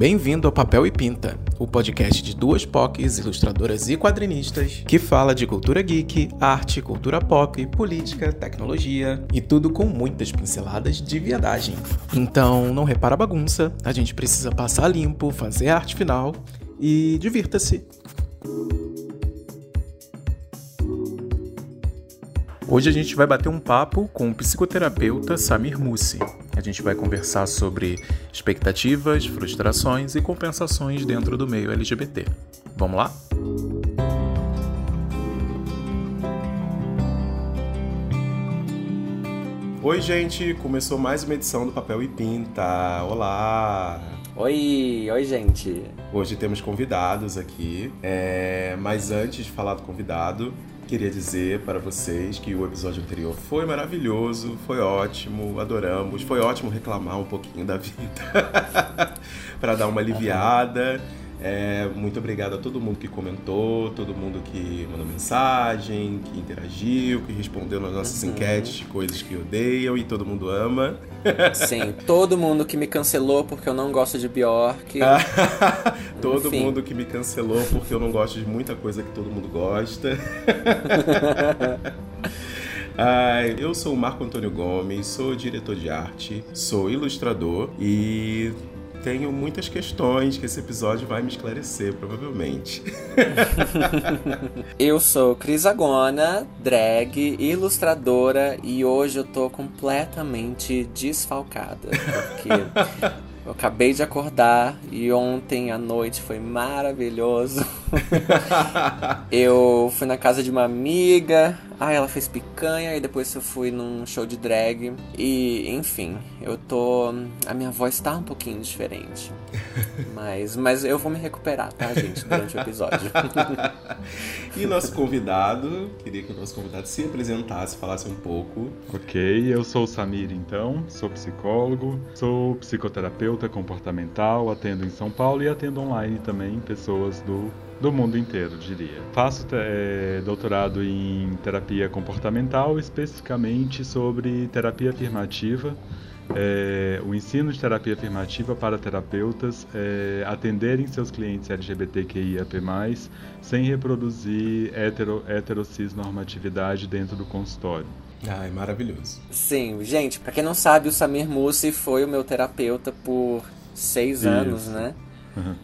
Bem-vindo ao Papel e Pinta, o podcast de duas POCs, ilustradoras e quadrinistas, que fala de cultura geek, arte, cultura pop, política, tecnologia e tudo com muitas pinceladas de viadagem. Então, não repara a bagunça, a gente precisa passar limpo, fazer a arte final e divirta-se. Hoje a gente vai bater um papo com o psicoterapeuta Samir Mussi. A gente vai conversar sobre expectativas, frustrações e compensações dentro do meio LGBT. Vamos lá? Oi, gente! Começou mais uma edição do Papel e Pinta. Olá! Oi, oi, gente! Hoje temos convidados aqui, é... mas antes de falar do convidado, queria dizer para vocês que o episódio anterior foi maravilhoso, foi ótimo, adoramos. Foi ótimo reclamar um pouquinho da vida para dar uma aliviada. É, muito obrigado a todo mundo que comentou, todo mundo que mandou mensagem, que interagiu, que respondeu nas nossas uhum. enquetes de coisas que odeiam e todo mundo ama. Sim, todo mundo que me cancelou porque eu não gosto de Bjork. todo Enfim. mundo que me cancelou porque eu não gosto de muita coisa que todo mundo gosta. Ai, eu sou o Marco Antônio Gomes, sou diretor de arte, sou ilustrador e tenho muitas questões que esse episódio vai me esclarecer, provavelmente. eu sou Cris Agona, drag, ilustradora e hoje eu tô completamente desfalcada. Porque eu acabei de acordar e ontem à noite foi maravilhoso. eu fui na casa de uma amiga, ah, ela fez picanha e depois eu fui num show de drag. E, enfim, eu tô. A minha voz tá um pouquinho diferente. mas, mas eu vou me recuperar, tá, gente, durante o episódio. e nosso convidado, queria que o nosso convidado se apresentasse, falasse um pouco. Ok, eu sou o Samir, então, sou psicólogo, sou psicoterapeuta comportamental, atendo em São Paulo e atendo online também pessoas do do mundo inteiro, diria. Faço é, doutorado em terapia comportamental, especificamente sobre terapia afirmativa, é, o ensino de terapia afirmativa para terapeutas é, atenderem seus clientes LGBTQIAP+, sem reproduzir hetero, heterocis normatividade dentro do consultório. Ah, é maravilhoso. Sim, gente, para quem não sabe, o Samir Mussi foi o meu terapeuta por seis Isso. anos, né?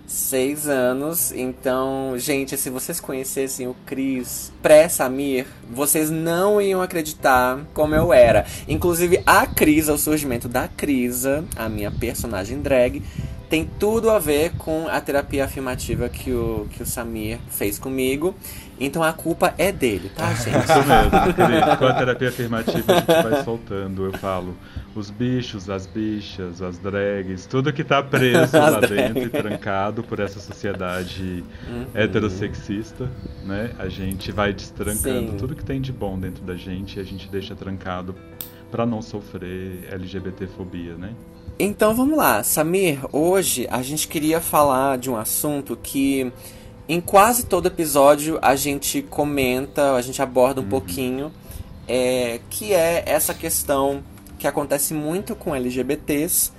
Seis anos. Então, gente, se vocês conhecessem o Cris pré-Samir, vocês não iam acreditar como eu era. Inclusive, a Cris, o surgimento da Crisa, a minha personagem drag, tem tudo a ver com a terapia afirmativa que o, que o Samir fez comigo. Então a culpa é dele, tá, gente? Isso mesmo, com a terapia afirmativa a gente vai soltando, eu falo os bichos, as bichas, as drags, tudo que tá preso lá dentro e trancado por essa sociedade uhum. heterossexista, né? A gente vai destrancando Sim. tudo que tem de bom dentro da gente e a gente deixa trancado para não sofrer LGBTfobia, né? Então vamos lá, Samir, hoje a gente queria falar de um assunto que em quase todo episódio a gente comenta, a gente aborda um uhum. pouquinho, é, que é essa questão que acontece muito com LGBTs,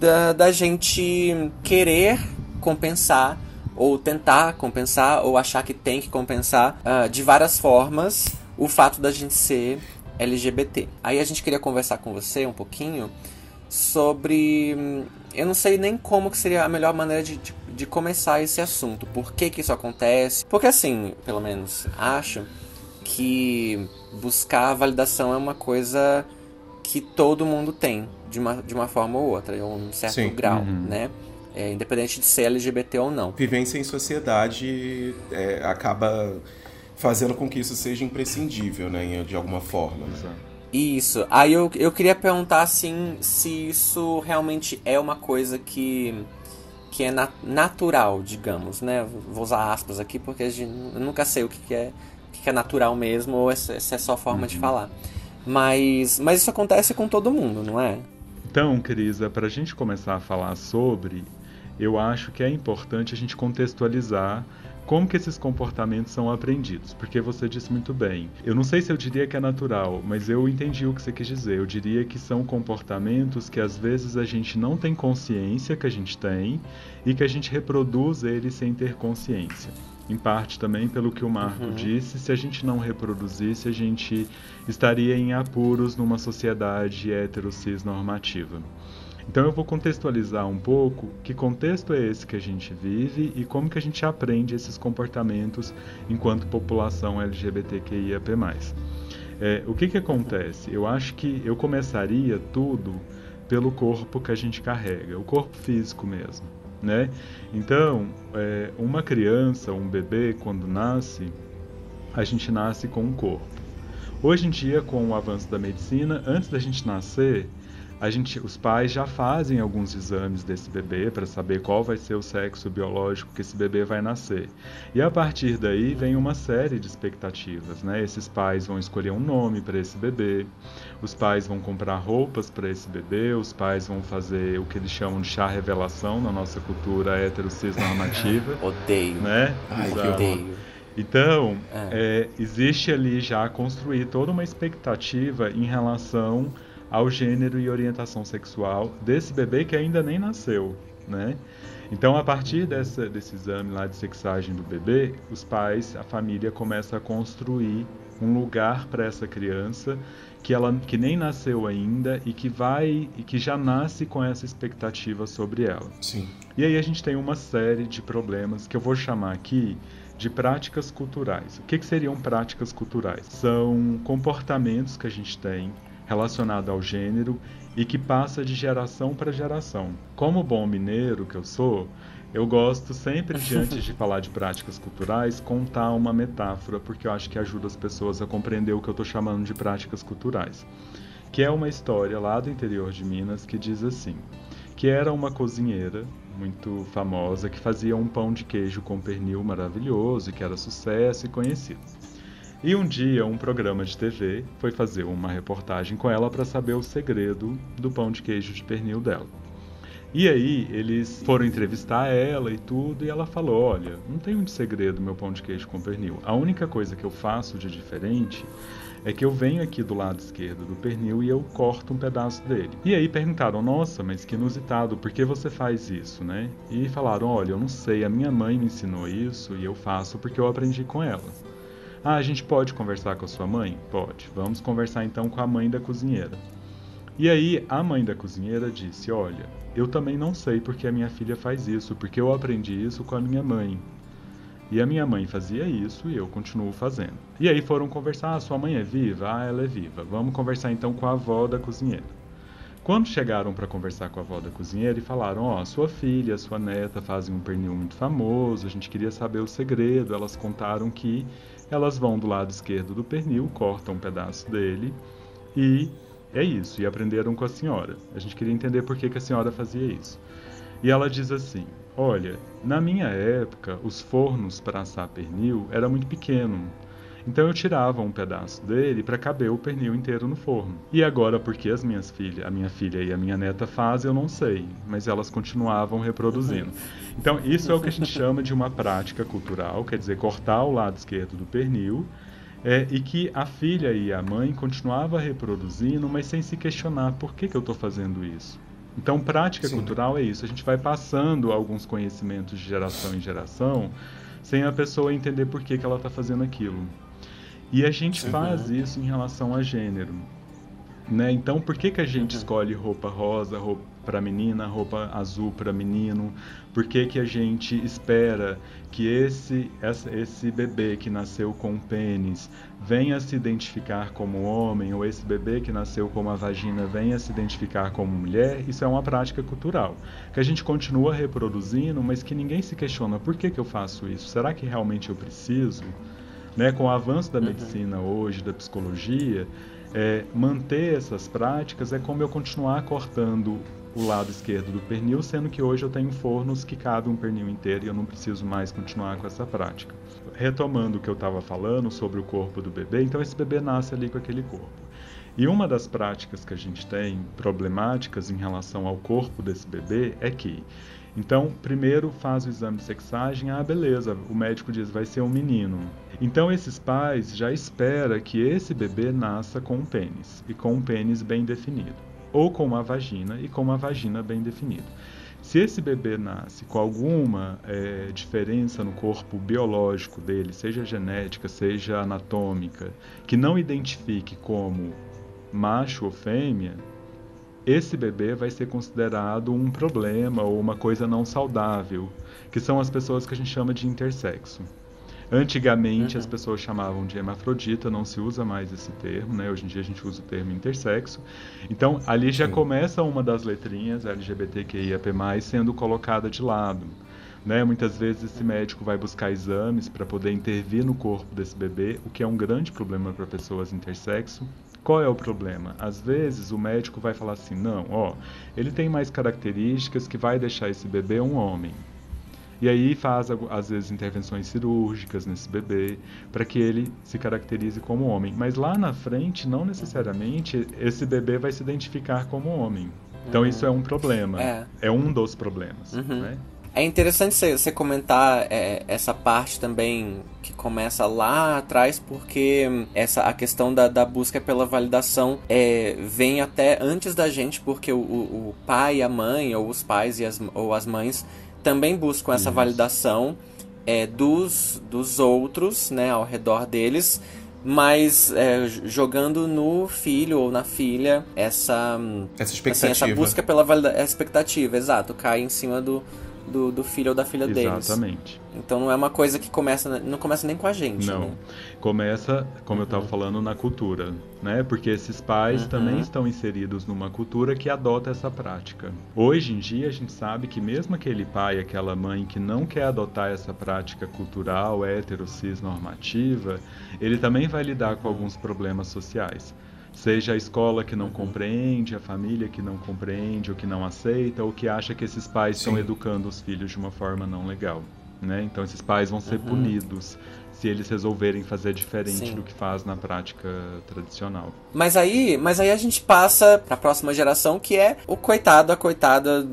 da, da gente querer compensar ou tentar compensar ou achar que tem que compensar uh, de várias formas o fato da gente ser LGBT. Aí a gente queria conversar com você um pouquinho sobre. Hum, eu não sei nem como que seria a melhor maneira de, de, de começar esse assunto. Por que, que isso acontece? Porque assim, pelo menos acho que buscar a validação é uma coisa que todo mundo tem, de uma, de uma forma ou outra, em um certo Sim. grau, uhum. né? É, independente de ser LGBT ou não. Vivência em sociedade é, acaba fazendo com que isso seja imprescindível, né? De alguma forma. Né? Isso. Aí eu, eu queria perguntar, assim, se isso realmente é uma coisa que que é nat natural, digamos, né? Vou usar aspas aqui porque eu nunca sei o que, que é o que, que é natural mesmo ou se é só forma uhum. de falar. Mas, mas isso acontece com todo mundo, não é? Então, Crisa, para a gente começar a falar sobre, eu acho que é importante a gente contextualizar como que esses comportamentos são aprendidos? Porque você disse muito bem. Eu não sei se eu diria que é natural, mas eu entendi o que você quis dizer. Eu diria que são comportamentos que às vezes a gente não tem consciência que a gente tem e que a gente reproduz eles sem ter consciência. Em parte também pelo que o Marco uhum. disse, se a gente não reproduzisse, a gente estaria em apuros numa sociedade hetero-cis normativa. Então eu vou contextualizar um pouco que contexto é esse que a gente vive e como que a gente aprende esses comportamentos enquanto população LGBTQIAP+. É, o que que acontece? Eu acho que eu começaria tudo pelo corpo que a gente carrega, o corpo físico mesmo, né? Então, é, uma criança, um bebê, quando nasce, a gente nasce com um corpo. Hoje em dia, com o avanço da medicina, antes da gente nascer, a gente, os pais já fazem alguns exames desse bebê para saber qual vai ser o sexo biológico que esse bebê vai nascer. E a partir daí vem uma série de expectativas, né? Esses pais vão escolher um nome para esse bebê, os pais vão comprar roupas para esse bebê, os pais vão fazer o que eles chamam de chá revelação na nossa cultura hétero cis normativa. odeio. Né? Ai, odeio. Então, é. É, existe ali já construir toda uma expectativa em relação ao gênero e orientação sexual desse bebê que ainda nem nasceu, né? Então, a partir dessa, desse exame lá de sexagem do bebê, os pais, a família começa a construir um lugar para essa criança que ela que nem nasceu ainda e que vai e que já nasce com essa expectativa sobre ela. Sim. E aí a gente tem uma série de problemas que eu vou chamar aqui de práticas culturais. O que, que seriam práticas culturais? São comportamentos que a gente tem relacionado ao gênero e que passa de geração para geração. Como bom mineiro que eu sou, eu gosto sempre de, antes de falar de práticas culturais, contar uma metáfora, porque eu acho que ajuda as pessoas a compreender o que eu estou chamando de práticas culturais. Que é uma história lá do interior de Minas que diz assim: que era uma cozinheira muito famosa que fazia um pão de queijo com pernil maravilhoso e que era sucesso e conhecido. E um dia, um programa de TV foi fazer uma reportagem com ela para saber o segredo do pão de queijo de pernil dela. E aí, eles foram entrevistar ela e tudo, e ela falou: Olha, não tem um segredo meu pão de queijo com pernil. A única coisa que eu faço de diferente é que eu venho aqui do lado esquerdo do pernil e eu corto um pedaço dele. E aí perguntaram: Nossa, mas que inusitado, por que você faz isso, né? E falaram: Olha, eu não sei, a minha mãe me ensinou isso e eu faço porque eu aprendi com ela. Ah, a gente pode conversar com a sua mãe? Pode. Vamos conversar então com a mãe da cozinheira. E aí a mãe da cozinheira disse: Olha, eu também não sei porque a minha filha faz isso, porque eu aprendi isso com a minha mãe. E a minha mãe fazia isso e eu continuo fazendo. E aí foram conversar: ah, sua mãe é viva? Ah, ela é viva. Vamos conversar então com a avó da cozinheira. Quando chegaram para conversar com a avó da cozinheira e falaram: Ó, oh, sua filha, sua neta fazem um pernil muito famoso, a gente queria saber o segredo. Elas contaram que elas vão do lado esquerdo do pernil, cortam um pedaço dele e é isso. E aprenderam com a senhora. A gente queria entender por que, que a senhora fazia isso. E ela diz assim: Olha, na minha época, os fornos para assar pernil era muito pequeno. Então eu tirava um pedaço dele para caber o pernil inteiro no forno. E agora, porque as minhas filhas, a minha filha e a minha neta fazem, eu não sei, mas elas continuavam reproduzindo. Então isso é o que a gente chama de uma prática cultural, quer dizer, cortar o lado esquerdo do pernil. É, e que a filha e a mãe continuavam reproduzindo, mas sem se questionar por que, que eu estou fazendo isso. Então, prática Sim. cultural é isso. A gente vai passando alguns conhecimentos de geração em geração, sem a pessoa entender por que, que ela está fazendo aquilo. E a gente uhum. faz isso em relação a gênero. Né? Então, por que, que a gente uhum. escolhe roupa rosa, roupa para menina, roupa azul para menino? Por que, que a gente espera que esse, esse bebê que nasceu com pênis venha se identificar como homem, ou esse bebê que nasceu com uma vagina venha se identificar como mulher? Isso é uma prática cultural, que a gente continua reproduzindo, mas que ninguém se questiona por que, que eu faço isso? Será que realmente eu preciso? Né, com o avanço da uhum. medicina hoje, da psicologia, é, manter essas práticas é como eu continuar cortando o lado esquerdo do pernil, sendo que hoje eu tenho fornos que cabem um pernil inteiro e eu não preciso mais continuar com essa prática. Retomando o que eu estava falando sobre o corpo do bebê, então esse bebê nasce ali com aquele corpo. E uma das práticas que a gente tem problemáticas em relação ao corpo desse bebê é que Então, primeiro faz o exame de sexagem, ah, beleza, o médico diz vai ser um menino. Então, esses pais já esperam que esse bebê nasça com um pênis, e com um pênis bem definido, ou com uma vagina e com uma vagina bem definida. Se esse bebê nasce com alguma é, diferença no corpo biológico dele, seja genética, seja anatômica, que não identifique como macho ou fêmea, esse bebê vai ser considerado um problema ou uma coisa não saudável, que são as pessoas que a gente chama de intersexo. Antigamente uhum. as pessoas chamavam de hermafrodita, não se usa mais esse termo, né? Hoje em dia a gente usa o termo intersexo. Então ali já Sim. começa uma das letrinhas LGBTQIAP+, sendo colocada de lado. Né? Muitas vezes esse médico vai buscar exames para poder intervir no corpo desse bebê, o que é um grande problema para pessoas intersexo. Qual é o problema? Às vezes o médico vai falar assim: não, ó, ele tem mais características que vai deixar esse bebê um homem. E aí faz, às vezes, intervenções cirúrgicas nesse bebê, para que ele se caracterize como homem. Mas lá na frente, não necessariamente esse bebê vai se identificar como homem. Então uhum. isso é um problema. É, é um dos problemas. Uhum. Né? É interessante você comentar é, essa parte também que começa lá atrás, porque essa a questão da, da busca pela validação é, vem até antes da gente, porque o, o pai e a mãe, ou os pais e as, ou as mães, também buscam essa validação é, dos, dos outros né, ao redor deles mas é, jogando no filho ou na filha essa essa expectativa assim, essa busca pela validação expectativa exato cai em cima do, do, do filho ou da filha Exatamente. deles. Exatamente. Então não é uma coisa que começa, não começa nem com a gente. Não. Né? Começa, como uhum. eu estava falando, na cultura, né? Porque esses pais uhum. também estão inseridos numa cultura que adota essa prática. Hoje em dia a gente sabe que mesmo aquele pai, aquela mãe que não quer adotar essa prática cultural, hétero, cis normativa, ele também vai lidar com alguns problemas sociais seja a escola que não uhum. compreende, a família que não compreende ou que não aceita, ou que acha que esses pais Sim. estão educando os filhos de uma forma não legal. Né? Então esses pais vão ser uhum. punidos se eles resolverem fazer diferente Sim. do que faz na prática tradicional. Mas aí, mas aí a gente passa para a próxima geração que é o coitado, a coitada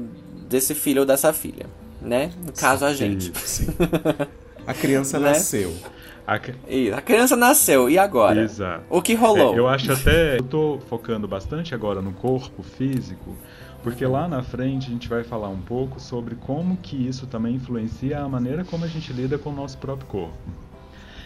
desse filho ou dessa filha, né? No caso a gente. Sim. a criança né? nasceu. A... E a criança nasceu, e agora? Exato. O que rolou? É, eu acho até. Eu tô focando bastante agora no corpo físico, porque lá na frente a gente vai falar um pouco sobre como que isso também influencia a maneira como a gente lida com o nosso próprio corpo.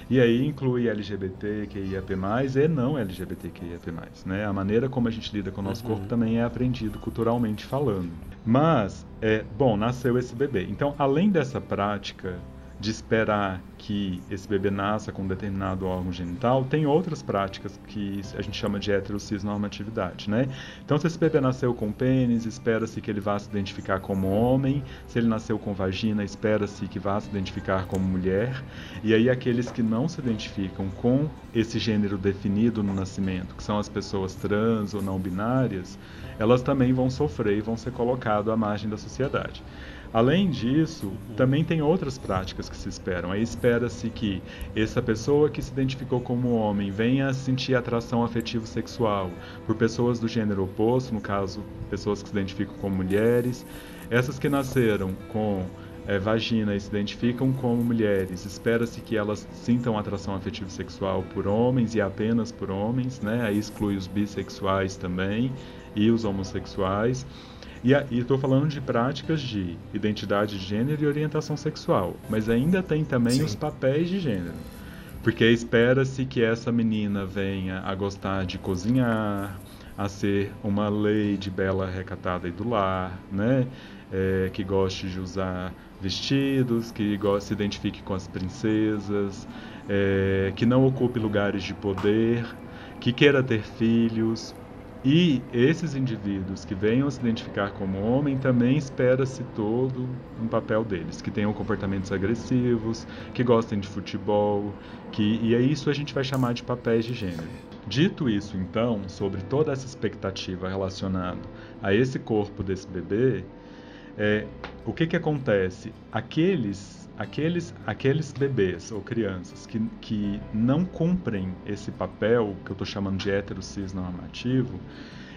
E aí inclui LGBT, QIAP+, e não LGBT, QIAP+. Né? A maneira como a gente lida com o nosso uhum. corpo também é aprendido culturalmente falando. Mas, é, bom, nasceu esse bebê. Então, além dessa prática de esperar que esse bebê nasça com um determinado órgão genital, tem outras práticas que a gente chama de heterocisnormatividade, né? Então, se esse bebê nasceu com pênis, espera-se que ele vá se identificar como homem, se ele nasceu com vagina, espera-se que vá se identificar como mulher, e aí aqueles que não se identificam com esse gênero definido no nascimento, que são as pessoas trans ou não binárias, elas também vão sofrer e vão ser colocadas à margem da sociedade. Além disso, também tem outras práticas que se esperam. Aí espera-se que essa pessoa que se identificou como homem venha a sentir atração afetivo sexual por pessoas do gênero oposto, no caso, pessoas que se identificam como mulheres. Essas que nasceram com é, vagina e se identificam como mulheres, espera-se que elas sintam atração afetivo sexual por homens e apenas por homens, né? Aí exclui os bissexuais também e os homossexuais. E estou falando de práticas de identidade de gênero e orientação sexual, mas ainda tem também Sim. os papéis de gênero. Porque espera-se que essa menina venha a gostar de cozinhar, a ser uma lady bela, recatada e do lar, né? É, que goste de usar vestidos, que se identifique com as princesas, é, que não ocupe lugares de poder, que queira ter filhos, e esses indivíduos que venham se identificar como homem também espera-se todo um papel deles, que tenham comportamentos agressivos, que gostem de futebol, que e é isso a gente vai chamar de papéis de gênero. Dito isso, então, sobre toda essa expectativa relacionada a esse corpo desse bebê, é, o que, que acontece? Aqueles aqueles, aqueles bebês ou crianças que, que não cumprem esse papel, que eu estou chamando de hétero cis normativo,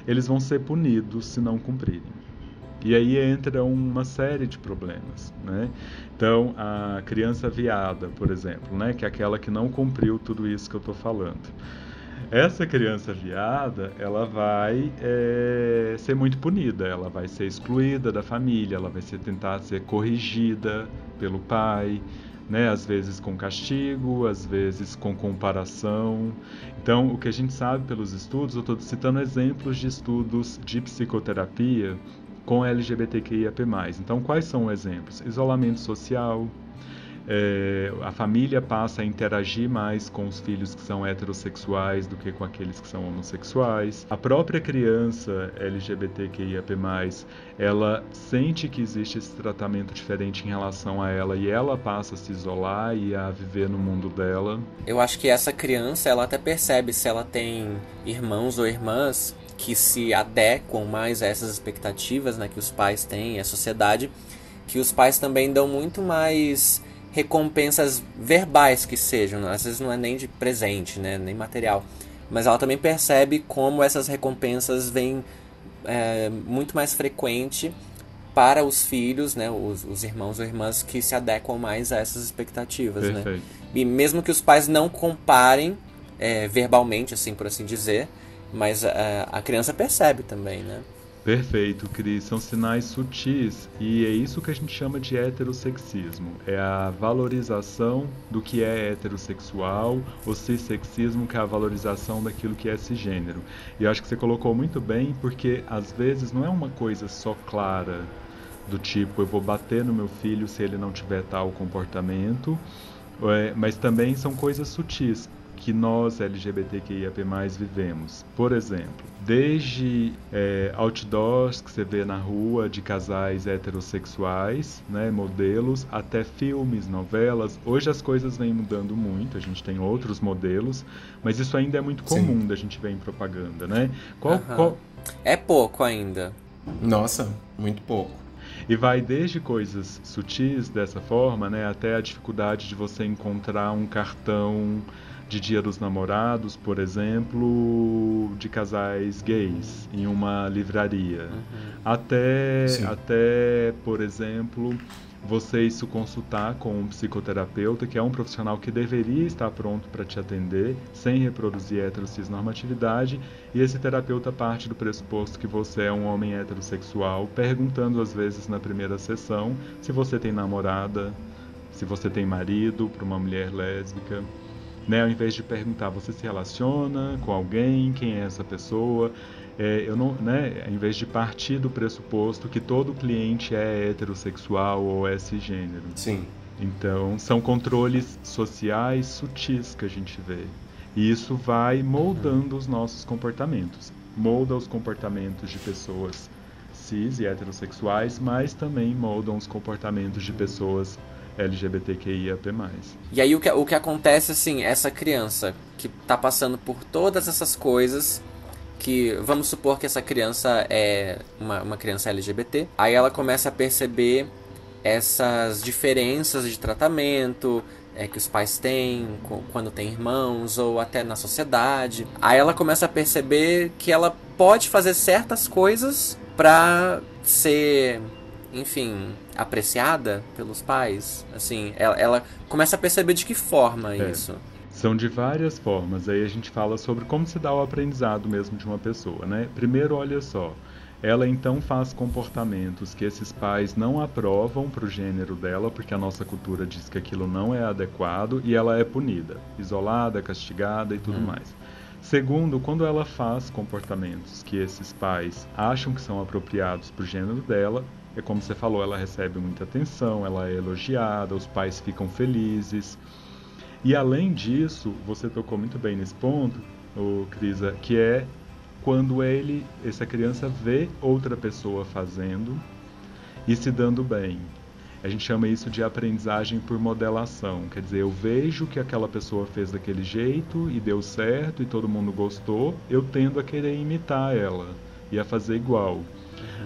eles vão ser punidos se não cumprirem. E aí entra uma série de problemas, né? Então, a criança viada, por exemplo, né, que é aquela que não cumpriu tudo isso que eu estou falando. Essa criança viada, ela vai é, ser muito punida, ela vai ser excluída da família, ela vai ser tentar ser corrigida pelo pai, né? Às vezes com castigo, às vezes com comparação. Então, o que a gente sabe pelos estudos, eu estou citando exemplos de estudos de psicoterapia com LGBTQIAP+. Então, quais são os exemplos? Isolamento social, é, a família passa a interagir mais com os filhos que são heterossexuais do que com aqueles que são homossexuais. A própria criança LGBTQIAP+, ela sente que existe esse tratamento diferente em relação a ela e ela passa a se isolar e a viver no mundo dela. Eu acho que essa criança, ela até percebe se ela tem irmãos ou irmãs que se adequam mais a essas expectativas né, que os pais têm, a sociedade, que os pais também dão muito mais recompensas verbais que sejam, né? às vezes não é nem de presente, né? nem material, mas ela também percebe como essas recompensas vêm é, muito mais frequente para os filhos, né, os, os, irmãos ou irmãs que se adequam mais a essas expectativas, né? Perfeito. né? E mesmo que os pais não comparem é, verbalmente, assim por assim dizer, mas é, a criança percebe também, né? Perfeito, Cris. São sinais sutis e é isso que a gente chama de heterossexismo. É a valorização do que é heterossexual, o cissexismo, que é a valorização daquilo que é cisgênero. E acho que você colocou muito bem, porque às vezes não é uma coisa só clara, do tipo eu vou bater no meu filho se ele não tiver tal comportamento, é, mas também são coisas sutis que nós LGBTQIAP+, vivemos. Por exemplo, desde é, outdoors que você vê na rua de casais heterossexuais, né, modelos, até filmes, novelas. Hoje as coisas vêm mudando muito, a gente tem outros modelos, mas isso ainda é muito comum Sim. da gente ver em propaganda, né? Qual, qual... É pouco ainda. Nossa, muito pouco. E vai desde coisas sutis dessa forma, né, até a dificuldade de você encontrar um cartão de Dia dos Namorados, por exemplo, de casais gays em uma livraria. Uhum. Até, até, por exemplo, você isso consultar com um psicoterapeuta, que é um profissional que deveria estar pronto para te atender, sem reproduzir heterossexualidade, e esse terapeuta parte do pressuposto que você é um homem heterossexual, perguntando às vezes na primeira sessão se você tem namorada, se você tem marido para uma mulher lésbica né? Ao invés de perguntar, você se relaciona com alguém, quem é essa pessoa? É, eu não, né? Ao invés de partir do pressuposto que todo cliente é heterossexual ou é cisgênero. Sim. Então, são controles sociais sutis que a gente vê. E isso vai moldando uhum. os nossos comportamentos. Molda os comportamentos de pessoas cis e heterossexuais, mas também moldam os comportamentos de pessoas LGBTQIAP+. E aí o que, o que acontece, assim, essa criança que tá passando por todas essas coisas, que vamos supor que essa criança é uma, uma criança LGBT, aí ela começa a perceber essas diferenças de tratamento é, que os pais têm quando tem irmãos ou até na sociedade. Aí ela começa a perceber que ela pode fazer certas coisas para ser enfim, apreciada pelos pais? Assim, ela, ela começa a perceber de que forma é. isso. São de várias formas. Aí a gente fala sobre como se dá o aprendizado mesmo de uma pessoa, né? Primeiro, olha só. Ela então faz comportamentos que esses pais não aprovam para o gênero dela, porque a nossa cultura diz que aquilo não é adequado e ela é punida, isolada, castigada e tudo hum. mais. Segundo, quando ela faz comportamentos que esses pais acham que são apropriados para o gênero dela, é como você falou, ela recebe muita atenção, ela é elogiada, os pais ficam felizes. E além disso, você tocou muito bem nesse ponto, o Crisa, que é quando ele, essa criança vê outra pessoa fazendo e se dando bem. A gente chama isso de aprendizagem por modelação. Quer dizer, eu vejo que aquela pessoa fez daquele jeito e deu certo e todo mundo gostou, eu tendo a querer imitar ela e a fazer igual.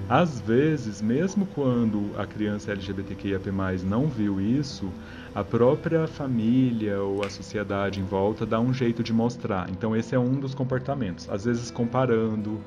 Às vezes, mesmo quando a criança LGBTQIAP+, não viu isso, a própria família ou a sociedade em volta dá um jeito de mostrar. Então esse é um dos comportamentos. Às vezes comparando,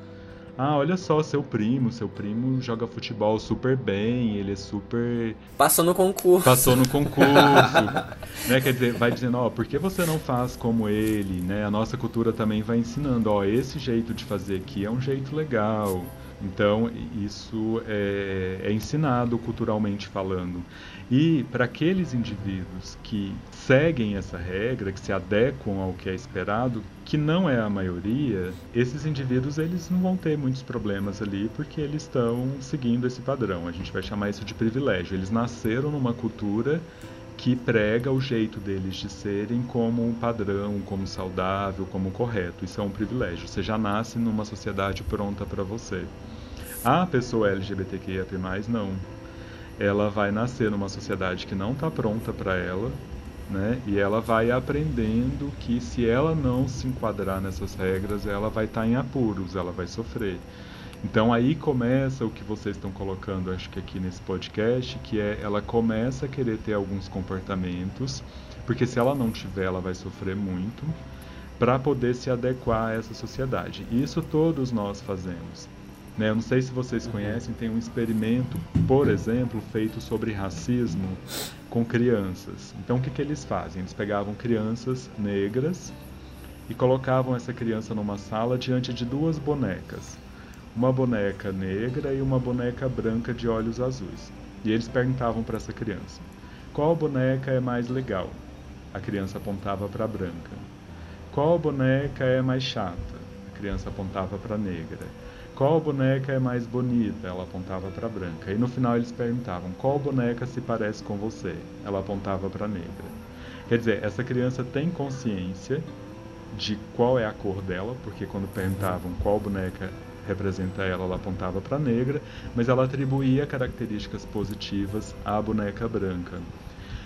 ah, olha só, seu primo, seu primo joga futebol super bem, ele é super. Passou no concurso. Passou no concurso. né? Quer dizer, vai dizendo, ó, por que você não faz como ele? Né? A nossa cultura também vai ensinando, ó, esse jeito de fazer aqui é um jeito legal. Então, isso é, é ensinado culturalmente falando. E para aqueles indivíduos que seguem essa regra, que se adequam ao que é esperado, que não é a maioria, esses indivíduos eles não vão ter muitos problemas ali porque eles estão seguindo esse padrão. A gente vai chamar isso de privilégio. Eles nasceram numa cultura que prega o jeito deles de serem como um padrão, como saudável, como correto. Isso é um privilégio. Você já nasce numa sociedade pronta para você. A pessoa LGBTQIA+, não ela vai nascer numa sociedade que não está pronta para ela, né? E ela vai aprendendo que se ela não se enquadrar nessas regras, ela vai estar tá em apuros, ela vai sofrer. Então aí começa o que vocês estão colocando, acho que aqui nesse podcast, que é ela começa a querer ter alguns comportamentos, porque se ela não tiver, ela vai sofrer muito, para poder se adequar a essa sociedade. E isso todos nós fazemos. Né? Eu não sei se vocês conhecem, tem um experimento, por exemplo, feito sobre racismo com crianças. Então, o que, que eles fazem? Eles pegavam crianças negras e colocavam essa criança numa sala diante de duas bonecas. Uma boneca negra e uma boneca branca de olhos azuis. E eles perguntavam para essa criança: qual boneca é mais legal? A criança apontava para a branca. Qual boneca é mais chata? A criança apontava para a negra. Qual boneca é mais bonita? Ela apontava para a branca. E no final eles perguntavam: qual boneca se parece com você? Ela apontava para a negra. Quer dizer, essa criança tem consciência de qual é a cor dela, porque quando perguntavam qual boneca representa ela, ela apontava para a negra, mas ela atribuía características positivas à boneca branca.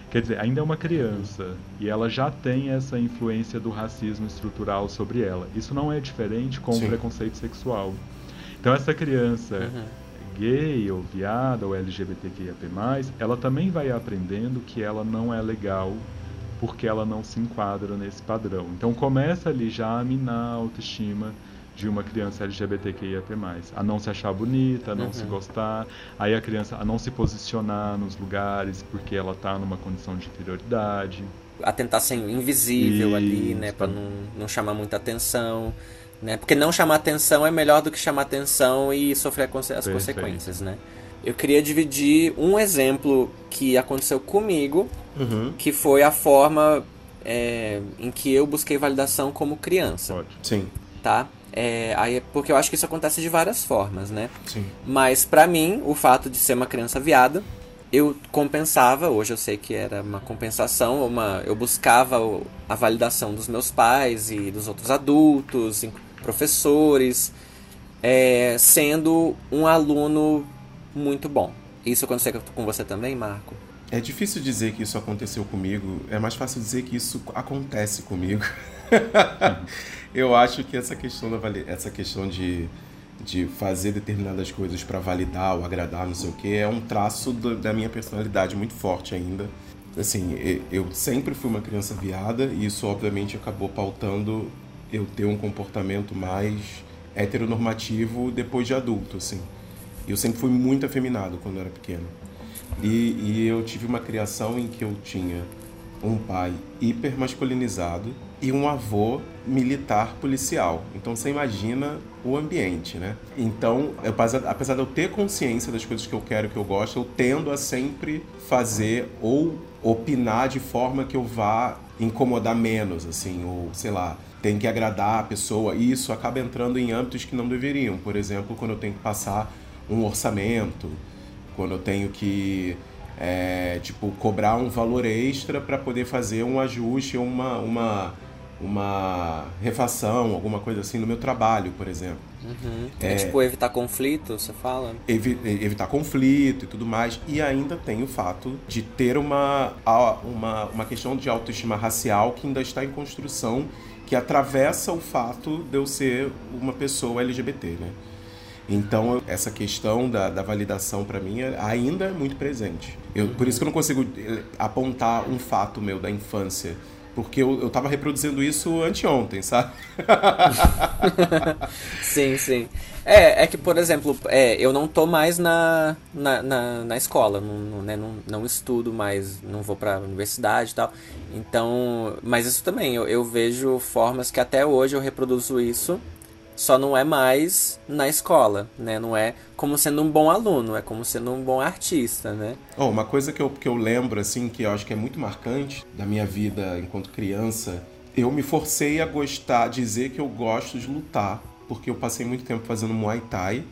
Quer dizer, ainda é uma criança e ela já tem essa influência do racismo estrutural sobre ela. Isso não é diferente com Sim. o preconceito sexual. Então essa criança uhum. gay ou viada ou LGBTQIAP+, ela também vai aprendendo que ela não é legal porque ela não se enquadra nesse padrão. Então começa ali já a minar a autoestima de uma criança LGBTQIAP+, a não se achar bonita, a não uhum. se gostar, aí a criança a não se posicionar nos lugares porque ela está numa condição de inferioridade. A tentar ser invisível Isso. ali, né, para não, não chamar muita atenção né? Porque não chamar atenção é melhor do que chamar atenção e sofrer as consequências, né? Eu queria dividir um exemplo que aconteceu comigo, uhum. que foi a forma é, em que eu busquei validação como criança. Pode. Sim. Tá? É, aí, porque eu acho que isso acontece de várias formas, né? Sim. Mas para mim, o fato de ser uma criança viada, eu compensava, hoje eu sei que era uma compensação, uma, eu buscava a validação dos meus pais e dos outros adultos, professores, é, sendo um aluno muito bom. Isso aconteceu com você também, Marco? É difícil dizer que isso aconteceu comigo, é mais fácil dizer que isso acontece comigo. eu acho que essa questão, da, essa questão de, de fazer determinadas coisas para validar ou agradar, não sei o que, é um traço do, da minha personalidade muito forte ainda. Assim, eu sempre fui uma criança viada e isso obviamente acabou pautando eu ter um comportamento mais heteronormativo depois de adulto, assim. Eu sempre fui muito afeminado quando eu era pequeno. E, e eu tive uma criação em que eu tinha um pai hiper masculinizado e um avô militar policial. Então você imagina o ambiente, né? Então, eu, apesar de eu ter consciência das coisas que eu quero, que eu gosto, eu tendo a sempre fazer ou opinar de forma que eu vá incomodar menos, assim, ou sei lá, tem que agradar a pessoa e isso acaba entrando em âmbitos que não deveriam. Por exemplo, quando eu tenho que passar um orçamento, quando eu tenho que é, tipo cobrar um valor extra para poder fazer um ajuste ou uma, uma, uma refação, alguma coisa assim no meu trabalho, por exemplo. Uhum. É, é, tipo evitar conflito, você fala? Evi evitar conflito e tudo mais. E ainda tem o fato de ter uma, uma, uma questão de autoestima racial que ainda está em construção que atravessa o fato de eu ser uma pessoa LGBT, né? Então, essa questão da, da validação para mim é, ainda é muito presente. Eu, por isso que eu não consigo eh, apontar um fato meu da infância Porque eu, eu tava reproduzindo isso anteontem, sabe? sim, sim. É, é que, por exemplo, é, eu não tô mais na, na, na, na escola, não, não, né, não, não, estudo mais, não vou pra universidade e tal. Então, mas isso também, eu, eu vejo formas que até hoje eu reproduzo isso só não é mais na escola, né? Não é como sendo um bom aluno, é como sendo um bom artista, né? Oh, uma coisa que eu, que eu lembro, assim, que eu acho que é muito marcante da minha vida enquanto criança, eu me forcei a gostar, dizer que eu gosto de lutar, porque eu passei muito tempo fazendo Muay Thai,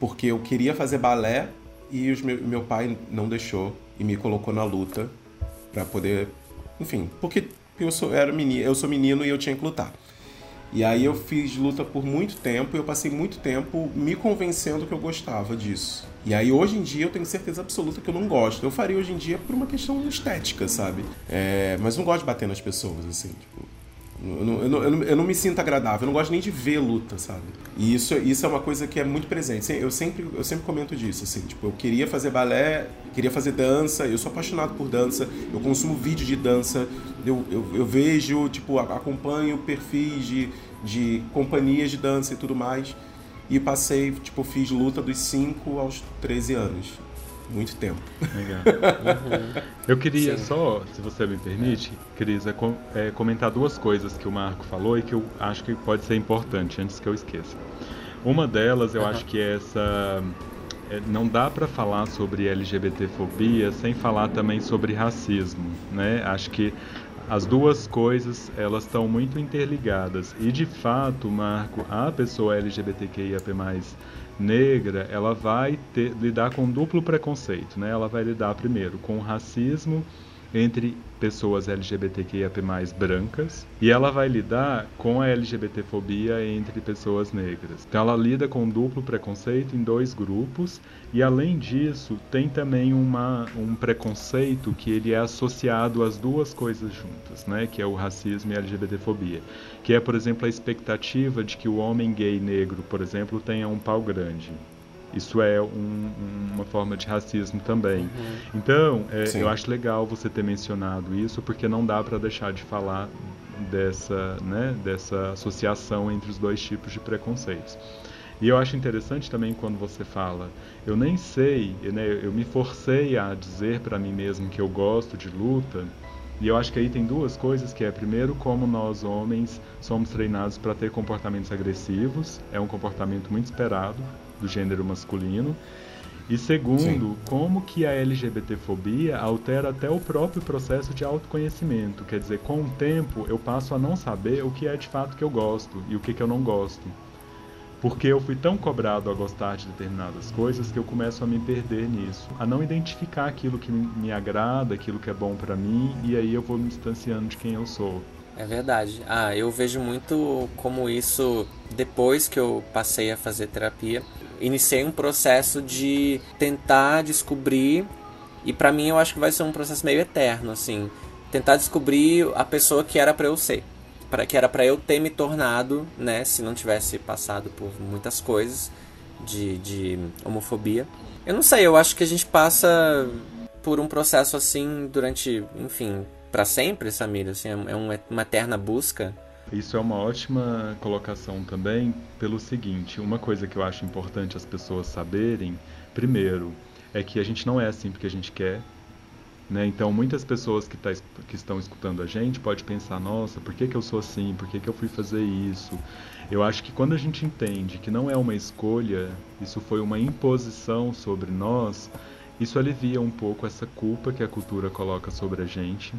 porque eu queria fazer balé e os meu, meu pai não deixou e me colocou na luta para poder, enfim, porque eu sou, era menino, eu sou menino e eu tinha que lutar. E aí eu fiz luta por muito tempo e eu passei muito tempo me convencendo que eu gostava disso. E aí hoje em dia eu tenho certeza absoluta que eu não gosto. Eu faria hoje em dia por uma questão estética, sabe? É, mas não gosto de bater nas pessoas, assim, tipo. Eu não, eu, eu não, me sinto agradável, eu não gosto nem de ver luta, sabe? E isso, isso é uma coisa que é muito presente. Eu sempre, eu sempre comento disso, assim, tipo, eu queria fazer balé, queria fazer dança, eu sou apaixonado por dança, eu consumo vídeo de dança, eu, eu, eu vejo, tipo, acompanho perfis de, de companhias de dança e tudo mais. E passei, tipo, fiz luta dos 5 aos 13 anos muito tempo. Legal. Uhum. Eu queria Sim. só, se você me permite, Cris, é, é, comentar duas coisas que o Marco falou e que eu acho que pode ser importante antes que eu esqueça. Uma delas, eu uhum. acho que é essa é, não dá para falar sobre LGBTfobia sem falar também sobre racismo, né? Acho que as duas coisas elas estão muito interligadas e de fato, Marco, a pessoa LGBTQIAP+ negra, ela vai ter, lidar com duplo preconceito, né? Ela vai lidar primeiro com o racismo entre pessoas LGBTQIAP+, brancas, e ela vai lidar com a LGBTfobia entre pessoas negras. Então ela lida com duplo preconceito em dois grupos, e além disso, tem também uma, um preconceito que ele é associado às duas coisas juntas, né, que é o racismo e a LGBTfobia, que é, por exemplo, a expectativa de que o homem gay negro, por exemplo, tenha um pau grande. Isso é um, uma forma de racismo também. Uhum. Então, é, eu acho legal você ter mencionado isso, porque não dá para deixar de falar dessa, né, dessa associação entre os dois tipos de preconceitos. E eu acho interessante também quando você fala, eu nem sei, né, eu me forcei a dizer para mim mesmo que eu gosto de luta, e eu acho que aí tem duas coisas, que é primeiro como nós homens somos treinados para ter comportamentos agressivos, é um comportamento muito esperado do gênero masculino. E segundo, Sim. como que a LGBTfobia altera até o próprio processo de autoconhecimento. Quer dizer, com o tempo eu passo a não saber o que é de fato que eu gosto e o que, que eu não gosto. Porque eu fui tão cobrado a gostar de determinadas coisas que eu começo a me perder nisso, a não identificar aquilo que me agrada, aquilo que é bom para mim, e aí eu vou me distanciando de quem eu sou. É verdade. Ah, eu vejo muito como isso depois que eu passei a fazer terapia iniciei um processo de tentar descobrir e para mim eu acho que vai ser um processo meio eterno assim, tentar descobrir a pessoa que era para eu ser, para que era para eu ter me tornado, né, se não tivesse passado por muitas coisas de, de homofobia. Eu não sei, eu acho que a gente passa por um processo assim durante, enfim, para sempre, Samir, assim, é uma eterna busca isso é uma ótima colocação também, pelo seguinte: uma coisa que eu acho importante as pessoas saberem, primeiro, é que a gente não é assim porque a gente quer. Né? Então, muitas pessoas que, tá, que estão escutando a gente pode pensar: nossa, por que, que eu sou assim? Por que, que eu fui fazer isso? Eu acho que quando a gente entende que não é uma escolha, isso foi uma imposição sobre nós, isso alivia um pouco essa culpa que a cultura coloca sobre a gente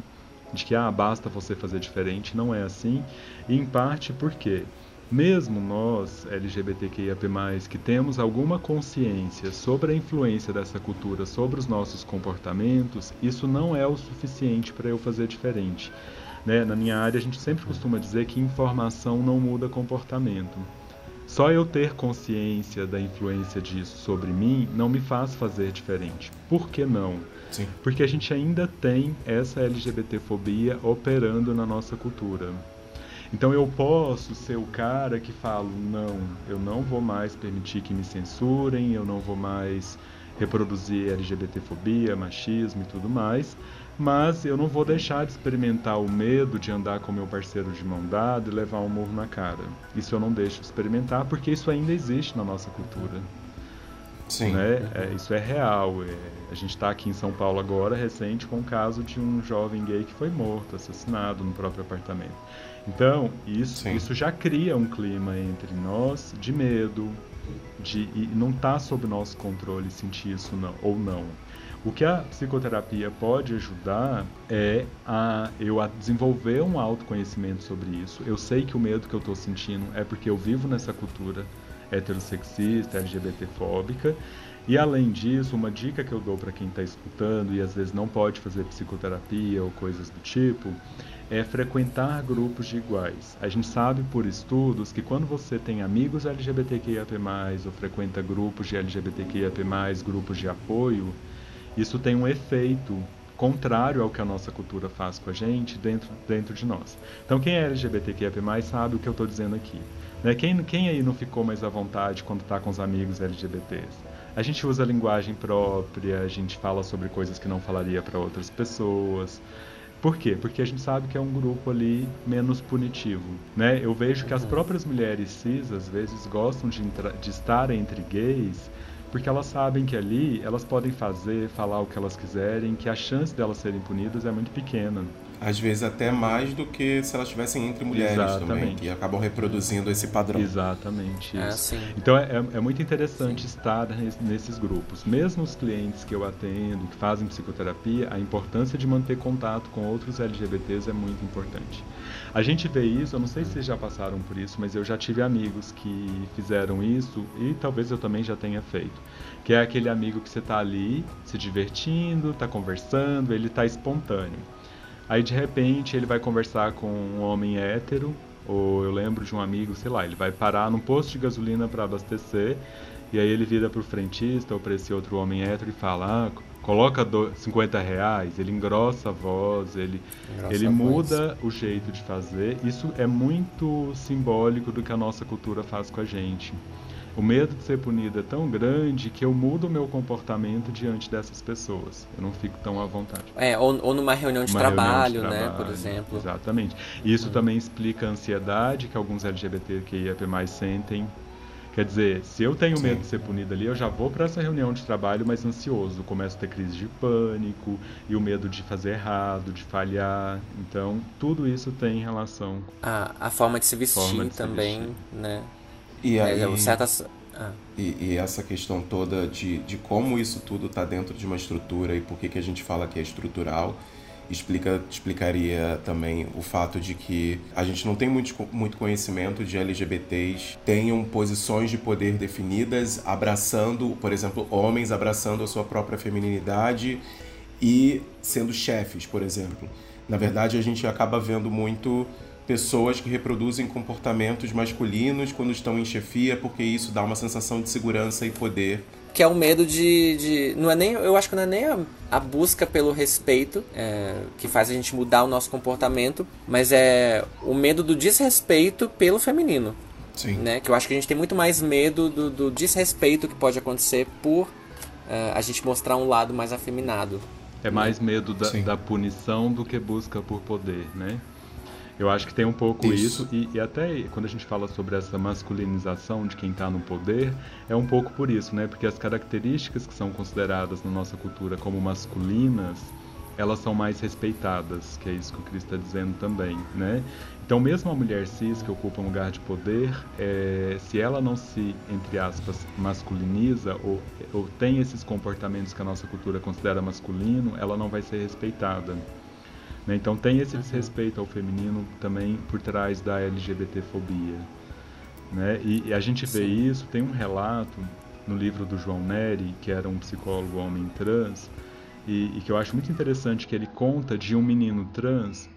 de que ah, basta você fazer diferente, não é assim, e em parte porque mesmo nós, LGBTQIAP+, que temos alguma consciência sobre a influência dessa cultura sobre os nossos comportamentos, isso não é o suficiente para eu fazer diferente. Né? Na minha área, a gente sempre costuma dizer que informação não muda comportamento. Só eu ter consciência da influência disso sobre mim não me faz fazer diferente. Por que não? Sim. Porque a gente ainda tem essa LGBTfobia operando na nossa cultura. Então eu posso ser o cara que falo, não, eu não vou mais permitir que me censurem, eu não vou mais reproduzir LGBTfobia, machismo e tudo mais, mas eu não vou deixar de experimentar o medo de andar com meu parceiro de mão dada e levar um murro na cara. Isso eu não deixo de experimentar porque isso ainda existe na nossa cultura. Sim. Né? É, isso é real. É, a gente está aqui em São Paulo agora, recente, com o caso de um jovem gay que foi morto, assassinado no próprio apartamento. Então, isso, isso já cria um clima entre nós de medo, de, e não está sob nosso controle sentir isso não, ou não. O que a psicoterapia pode ajudar é a eu a desenvolver um autoconhecimento sobre isso. Eu sei que o medo que eu estou sentindo é porque eu vivo nessa cultura heterossexista, LGBTfóbica. E além disso, uma dica que eu dou para quem está escutando e às vezes não pode fazer psicoterapia ou coisas do tipo, é frequentar grupos de iguais. A gente sabe por estudos que quando você tem amigos LGBTQIAP+, ou frequenta grupos de LGBTQIAP+, grupos de apoio, isso tem um efeito contrário ao que a nossa cultura faz com a gente dentro, dentro de nós. Então, quem é LGBTQIA+, sabe o que eu estou dizendo aqui. Né? Quem, quem aí não ficou mais à vontade quando está com os amigos LGBTs? A gente usa a linguagem própria, a gente fala sobre coisas que não falaria para outras pessoas. Por quê? Porque a gente sabe que é um grupo ali menos punitivo, né? Eu vejo que as uhum. próprias mulheres cis às vezes gostam de, de estar entre gays porque elas sabem que ali elas podem fazer, falar o que elas quiserem, que a chance delas serem punidas é muito pequena. Às vezes até mais do que se elas estivessem entre mulheres Exatamente. também, que acabam reproduzindo esse padrão. Exatamente. É isso. É, então é, é, muito interessante sim. estar nesses grupos. Mesmo os clientes que eu atendo, que fazem psicoterapia, a importância de manter contato com outros LGBTs é muito importante. A gente vê isso, eu não sei se vocês já passaram por isso, mas eu já tive amigos que fizeram isso e talvez eu também já tenha feito. Que é aquele amigo que você está ali se divertindo, está conversando, ele está espontâneo. Aí de repente ele vai conversar com um homem hétero, ou eu lembro de um amigo, sei lá, ele vai parar num posto de gasolina para abastecer, e aí ele vira pro frentista ou para esse outro homem hétero e fala: ah, coloca 50 reais, ele engrossa a voz, ele, ele muda o jeito de fazer. Isso é muito simbólico do que a nossa cultura faz com a gente. O medo de ser punido é tão grande que eu mudo o meu comportamento diante dessas pessoas. Eu não fico tão à vontade. É, ou, ou numa reunião de, trabalho, reunião de trabalho, né, por exemplo. Exatamente. Isso hum. também explica a ansiedade que alguns LGBTQIAP+, sentem Quer dizer, se eu tenho medo Sim. de ser punido ali, eu já vou para essa reunião de trabalho mais ansioso, começo a ter crise de pânico e o medo de fazer errado, de falhar. Então, tudo isso tem relação. A, a forma de se vestir de também, se vestir. né? E é, aí, é, certas... Ah. E, e, essa questão toda de, de como isso tudo está dentro de uma estrutura e por que, que a gente fala que é estrutural explica, explicaria também o fato de que a gente não tem muito, muito conhecimento de LGBTs tenham posições de poder definidas, abraçando, por exemplo, homens abraçando a sua própria feminilidade e sendo chefes, por exemplo. Na verdade, a gente acaba vendo muito pessoas que reproduzem comportamentos masculinos quando estão em chefia, porque isso dá uma sensação de segurança e poder. Que é o medo de, de, não é nem eu acho que não é nem a, a busca pelo respeito é, que faz a gente mudar o nosso comportamento mas é o medo do desrespeito pelo feminino Sim. né? Que eu acho que a gente tem muito mais medo do, do desrespeito que pode acontecer por é, a gente mostrar um lado mais afeminado. É mais medo da, da punição do que busca por poder né eu acho que tem um pouco isso, isso e, e, até quando a gente fala sobre essa masculinização de quem está no poder, é um pouco por isso, né? Porque as características que são consideradas na nossa cultura como masculinas, elas são mais respeitadas, que é isso que o Cristo está dizendo também, né? Então, mesmo a mulher cis que ocupa um lugar de poder, é, se ela não se, entre aspas, masculiniza ou, ou tem esses comportamentos que a nossa cultura considera masculino, ela não vai ser respeitada. Né? Então tem esse desrespeito ao feminino também por trás da LGBTfobia. Né? E, e a gente vê Sim. isso, tem um relato no livro do João Neri, que era um psicólogo homem trans, e, e que eu acho muito interessante que ele conta de um menino trans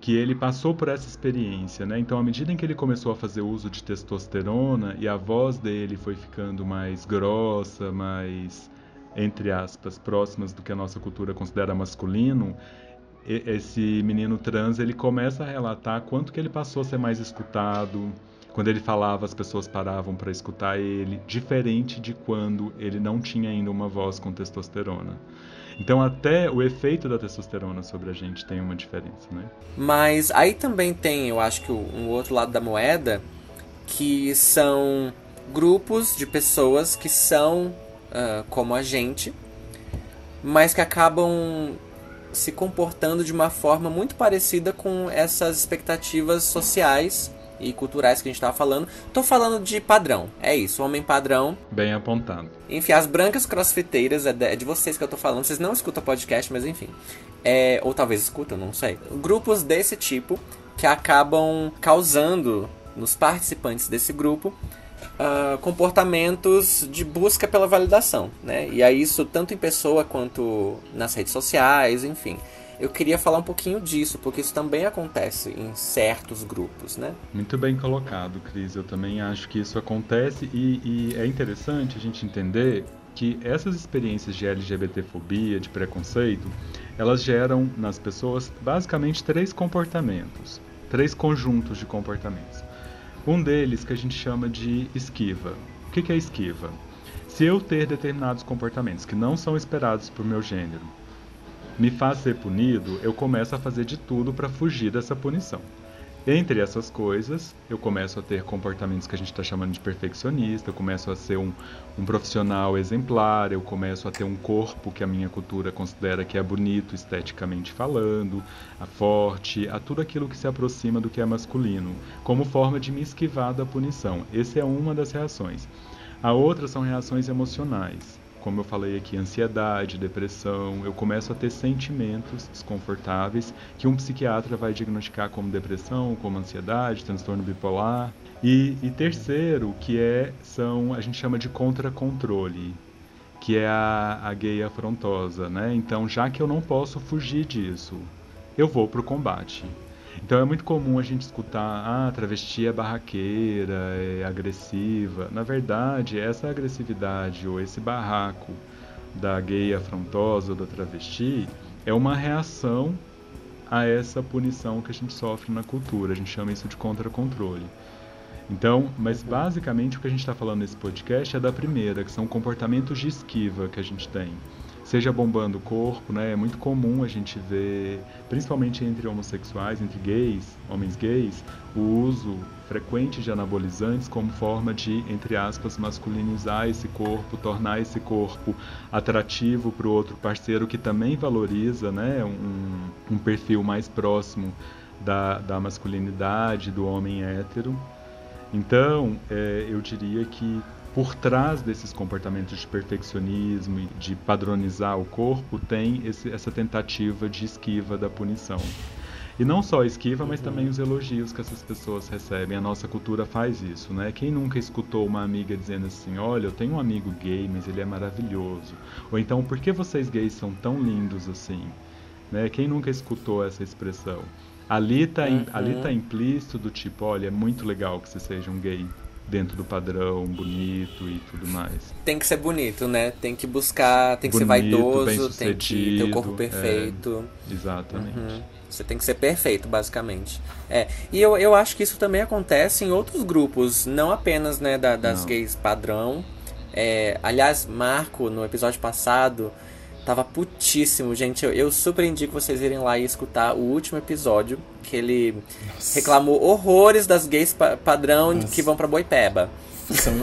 que ele passou por essa experiência, né? Então, à medida em que ele começou a fazer uso de testosterona e a voz dele foi ficando mais grossa, mais entre aspas, próximas do que a nossa cultura considera masculino, esse menino trans ele começa a relatar quanto que ele passou a ser mais escutado. Quando ele falava, as pessoas paravam para escutar ele, diferente de quando ele não tinha ainda uma voz com testosterona. Então até o efeito da testosterona sobre a gente tem uma diferença, né? Mas aí também tem, eu acho que um outro lado da moeda, que são grupos de pessoas que são uh, como a gente, mas que acabam se comportando de uma forma muito parecida com essas expectativas sociais e culturais que a gente estava falando. Tô falando de padrão, é isso, homem padrão. Bem apontado. Enfim, as brancas crossfiteiras, é de, é de vocês que eu tô falando, vocês não escutam podcast, mas enfim. É, ou talvez escutam, não sei. Grupos desse tipo que acabam causando nos participantes desse grupo uh, comportamentos de busca pela validação, né? E aí isso tanto em pessoa quanto nas redes sociais, enfim. Eu queria falar um pouquinho disso, porque isso também acontece em certos grupos, né? Muito bem colocado, Cris. Eu também acho que isso acontece e, e é interessante a gente entender que essas experiências de LGBTfobia, de preconceito, elas geram nas pessoas basicamente três comportamentos, três conjuntos de comportamentos. Um deles que a gente chama de esquiva. O que é esquiva? Se eu ter determinados comportamentos que não são esperados por meu gênero, me faz ser punido, eu começo a fazer de tudo para fugir dessa punição. Entre essas coisas, eu começo a ter comportamentos que a gente está chamando de perfeccionista, eu começo a ser um, um, profissional exemplar, eu começo a ter um corpo que a minha cultura considera que é bonito esteticamente falando, a forte, a tudo aquilo que se aproxima do que é masculino, como forma de me esquivar da punição. Essa é uma das reações. A outra são reações emocionais como eu falei aqui, ansiedade, depressão, eu começo a ter sentimentos desconfortáveis que um psiquiatra vai diagnosticar como depressão, como ansiedade, transtorno bipolar. E, e terceiro, que é, são, a gente chama de contra-controle, que é a, a gay afrontosa, né? Então, já que eu não posso fugir disso, eu vou para o combate. Então é muito comum a gente escutar, ah, travesti é barraqueira, é agressiva. Na verdade, essa agressividade ou esse barraco da gay afrontosa ou da travesti é uma reação a essa punição que a gente sofre na cultura. A gente chama isso de contra-controle. Então, mas basicamente o que a gente está falando nesse podcast é da primeira, que são comportamentos de esquiva que a gente tem seja bombando o corpo, né? É muito comum a gente ver, principalmente entre homossexuais, entre gays, homens gays, o uso frequente de anabolizantes como forma de, entre aspas, masculinizar esse corpo, tornar esse corpo atrativo para o outro parceiro que também valoriza, né? Um, um perfil mais próximo da, da masculinidade, do homem hétero. Então, é, eu diria que por trás desses comportamentos de perfeccionismo e de padronizar o corpo tem esse, essa tentativa de esquiva da punição. E não só a esquiva, mas também os elogios que essas pessoas recebem. A nossa cultura faz isso, né? Quem nunca escutou uma amiga dizendo assim: Olha, eu tenho um amigo gay, mas ele é maravilhoso. Ou então, por que vocês gays são tão lindos assim? Né? Quem nunca escutou essa expressão? Ali está uhum. ali tá implícito do tipo: Olha, é muito legal que você seja um gay dentro do padrão, bonito e tudo mais. Tem que ser bonito, né? Tem que buscar, tem que bonito, ser vaidoso, tem que ter o corpo perfeito. É, exatamente. Uhum. Você tem que ser perfeito, basicamente. É. E eu, eu acho que isso também acontece em outros grupos, não apenas né, da, das não. gays padrão. É, aliás, Marco, no episódio passado, Tava putíssimo, gente. Eu, eu, super indico vocês irem lá e escutar o último episódio, que ele Nossa. reclamou horrores das gays pa padrão Nossa. que vão pra Boipeba.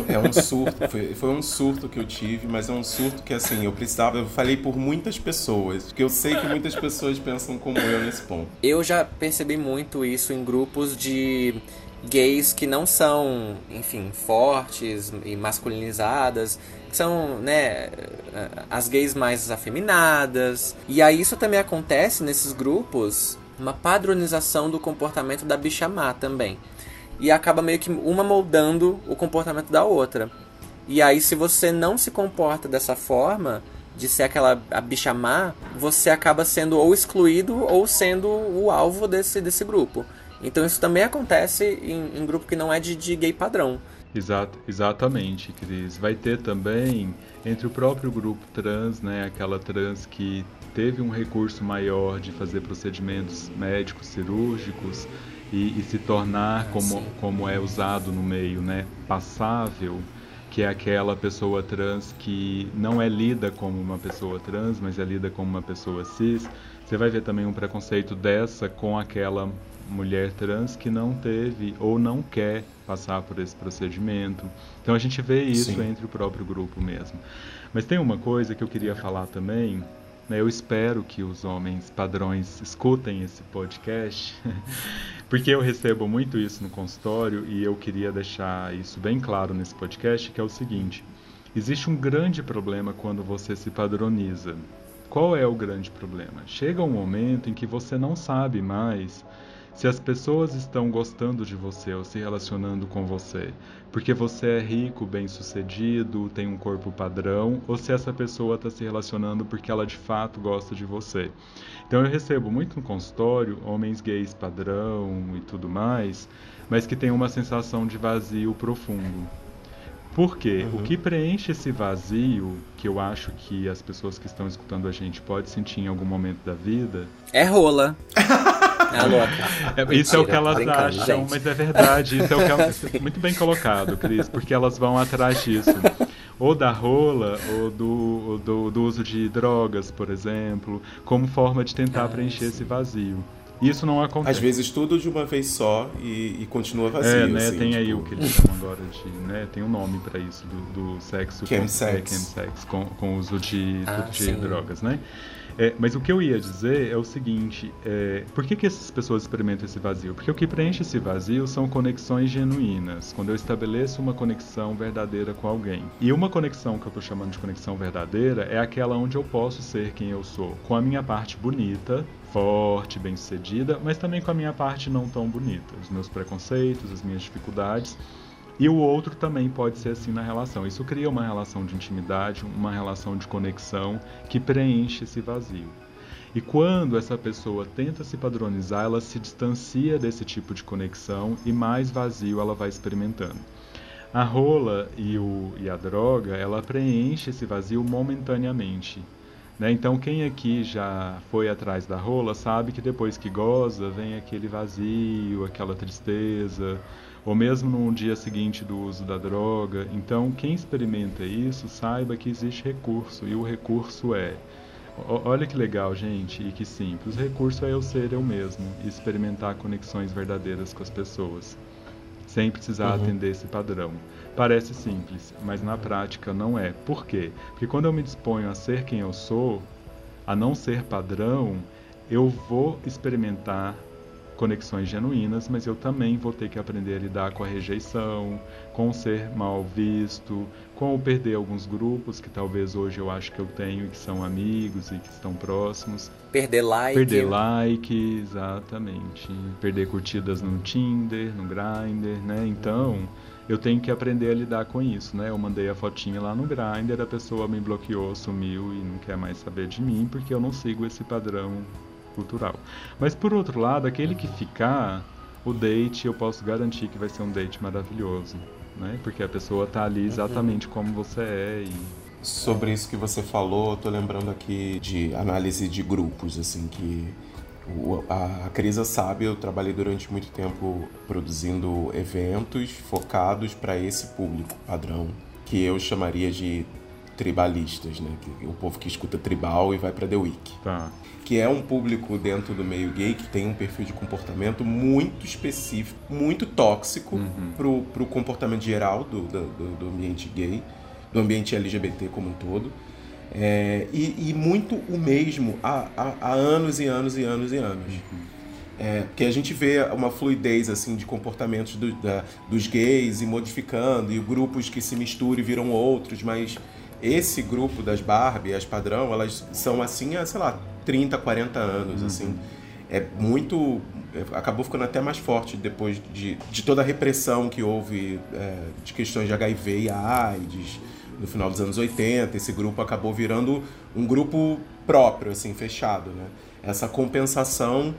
É um surto, foi, foi, um surto que eu tive, mas é um surto que assim, eu precisava, eu falei por muitas pessoas, porque eu sei que muitas pessoas pensam como eu nesse ponto. Eu já percebi muito isso em grupos de gays que não são, enfim, fortes e masculinizadas, são, né, as gays mais afeminadas. E aí isso também acontece nesses grupos, uma padronização do comportamento da bicha má também. E acaba meio que uma moldando o comportamento da outra. E aí se você não se comporta dessa forma, de ser aquela a bicha má, você acaba sendo ou excluído ou sendo o alvo desse, desse grupo. Então isso também acontece em, em grupo que não é de, de gay padrão. Exato, exatamente, Cris. Vai ter também entre o próprio grupo trans, né, aquela trans que teve um recurso maior de fazer procedimentos médicos cirúrgicos e, e se tornar, ah, como, como é usado no meio, né, passável que é aquela pessoa trans que não é lida como uma pessoa trans, mas é lida como uma pessoa cis. Você vai ver também um preconceito dessa com aquela mulher trans que não teve ou não quer passar por esse procedimento. Então a gente vê isso Sim. entre o próprio grupo mesmo. Mas tem uma coisa que eu queria falar também. Né, eu espero que os homens padrões escutem esse podcast, porque eu recebo muito isso no consultório e eu queria deixar isso bem claro nesse podcast, que é o seguinte: existe um grande problema quando você se padroniza. Qual é o grande problema? Chega um momento em que você não sabe mais se as pessoas estão gostando de você ou se relacionando com você porque você é rico, bem-sucedido, tem um corpo padrão, ou se essa pessoa está se relacionando porque ela de fato gosta de você. Então eu recebo muito no consultório homens gays padrão e tudo mais, mas que tem uma sensação de vazio profundo. Por quê? Uhum. O que preenche esse vazio, que eu acho que as pessoas que estão escutando a gente podem sentir em algum momento da vida. É rola. É louca. É, isso é o que elas acham, gente. mas é verdade. Isso é o que elas... Muito bem colocado, Cris, porque elas vão atrás disso. Ou da rola, ou do, do, do uso de drogas, por exemplo, como forma de tentar ah, preencher sim. esse vazio. Isso não acontece. Às vezes tudo de uma vez só e, e continua vazio. É, né? Assim, tem tipo... aí o que eles chamam agora de. Né? Tem um nome para isso, do, do sexo. Chemsex. É, chemsex, com, com uso de, ah, de drogas, né? É, mas o que eu ia dizer é o seguinte: é, por que, que essas pessoas experimentam esse vazio? Porque o que preenche esse vazio são conexões genuínas. Quando eu estabeleço uma conexão verdadeira com alguém. E uma conexão que eu estou chamando de conexão verdadeira é aquela onde eu posso ser quem eu sou, com a minha parte bonita, forte, bem-sucedida, mas também com a minha parte não tão bonita, os meus preconceitos, as minhas dificuldades. E o outro também pode ser assim na relação. Isso cria uma relação de intimidade, uma relação de conexão que preenche esse vazio. E quando essa pessoa tenta se padronizar, ela se distancia desse tipo de conexão e mais vazio ela vai experimentando. A rola e, o, e a droga, ela preenche esse vazio momentaneamente. Né? Então, quem aqui já foi atrás da rola sabe que depois que goza, vem aquele vazio, aquela tristeza, ou mesmo no dia seguinte do uso da droga. Então, quem experimenta isso, saiba que existe recurso, e o recurso é. Olha que legal, gente, e que simples. O recurso é eu ser eu mesmo e experimentar conexões verdadeiras com as pessoas, sem precisar uhum. atender esse padrão. Parece simples, mas na prática não é. Por quê? Porque quando eu me disponho a ser quem eu sou, a não ser padrão, eu vou experimentar conexões genuínas, mas eu também vou ter que aprender a lidar com a rejeição, com ser mal visto, com o perder alguns grupos que talvez hoje eu acho que eu tenho que são amigos e que estão próximos. Perder like. Perder like, exatamente. Perder curtidas no Tinder, no Grindr, né? Então, eu tenho que aprender a lidar com isso, né? Eu mandei a fotinha lá no Grindr, a pessoa me bloqueou, sumiu e não quer mais saber de mim porque eu não sigo esse padrão cultural. Mas por outro lado, aquele que ficar, o date eu posso garantir que vai ser um date maravilhoso, né? Porque a pessoa tá ali exatamente como você é e sobre isso que você falou, tô lembrando aqui de análise de grupos, assim, que a Crisa sabe, eu trabalhei durante muito tempo produzindo eventos focados para esse público padrão, que eu chamaria de tribalistas, né? O povo que escuta tribal e vai para The Week. Tá que é um público dentro do meio gay que tem um perfil de comportamento muito específico, muito tóxico uhum. pro, pro comportamento geral do, do, do, ambiente gay, do ambiente LGBT como um todo. É, e, e, muito o mesmo há, há, há, anos e anos e anos e anos. Uhum. É, porque a gente vê uma fluidez assim de comportamentos do, da, dos gays e modificando, e grupos que se misturam e viram outros, mas esse grupo das Barbie, as padrão, elas são assim há, sei lá, 30, 40 anos, uhum. assim. É muito... Acabou ficando até mais forte depois de, de toda a repressão que houve é, de questões de HIV e AIDS no final dos anos 80. Esse grupo acabou virando um grupo próprio, assim, fechado, né? Essa compensação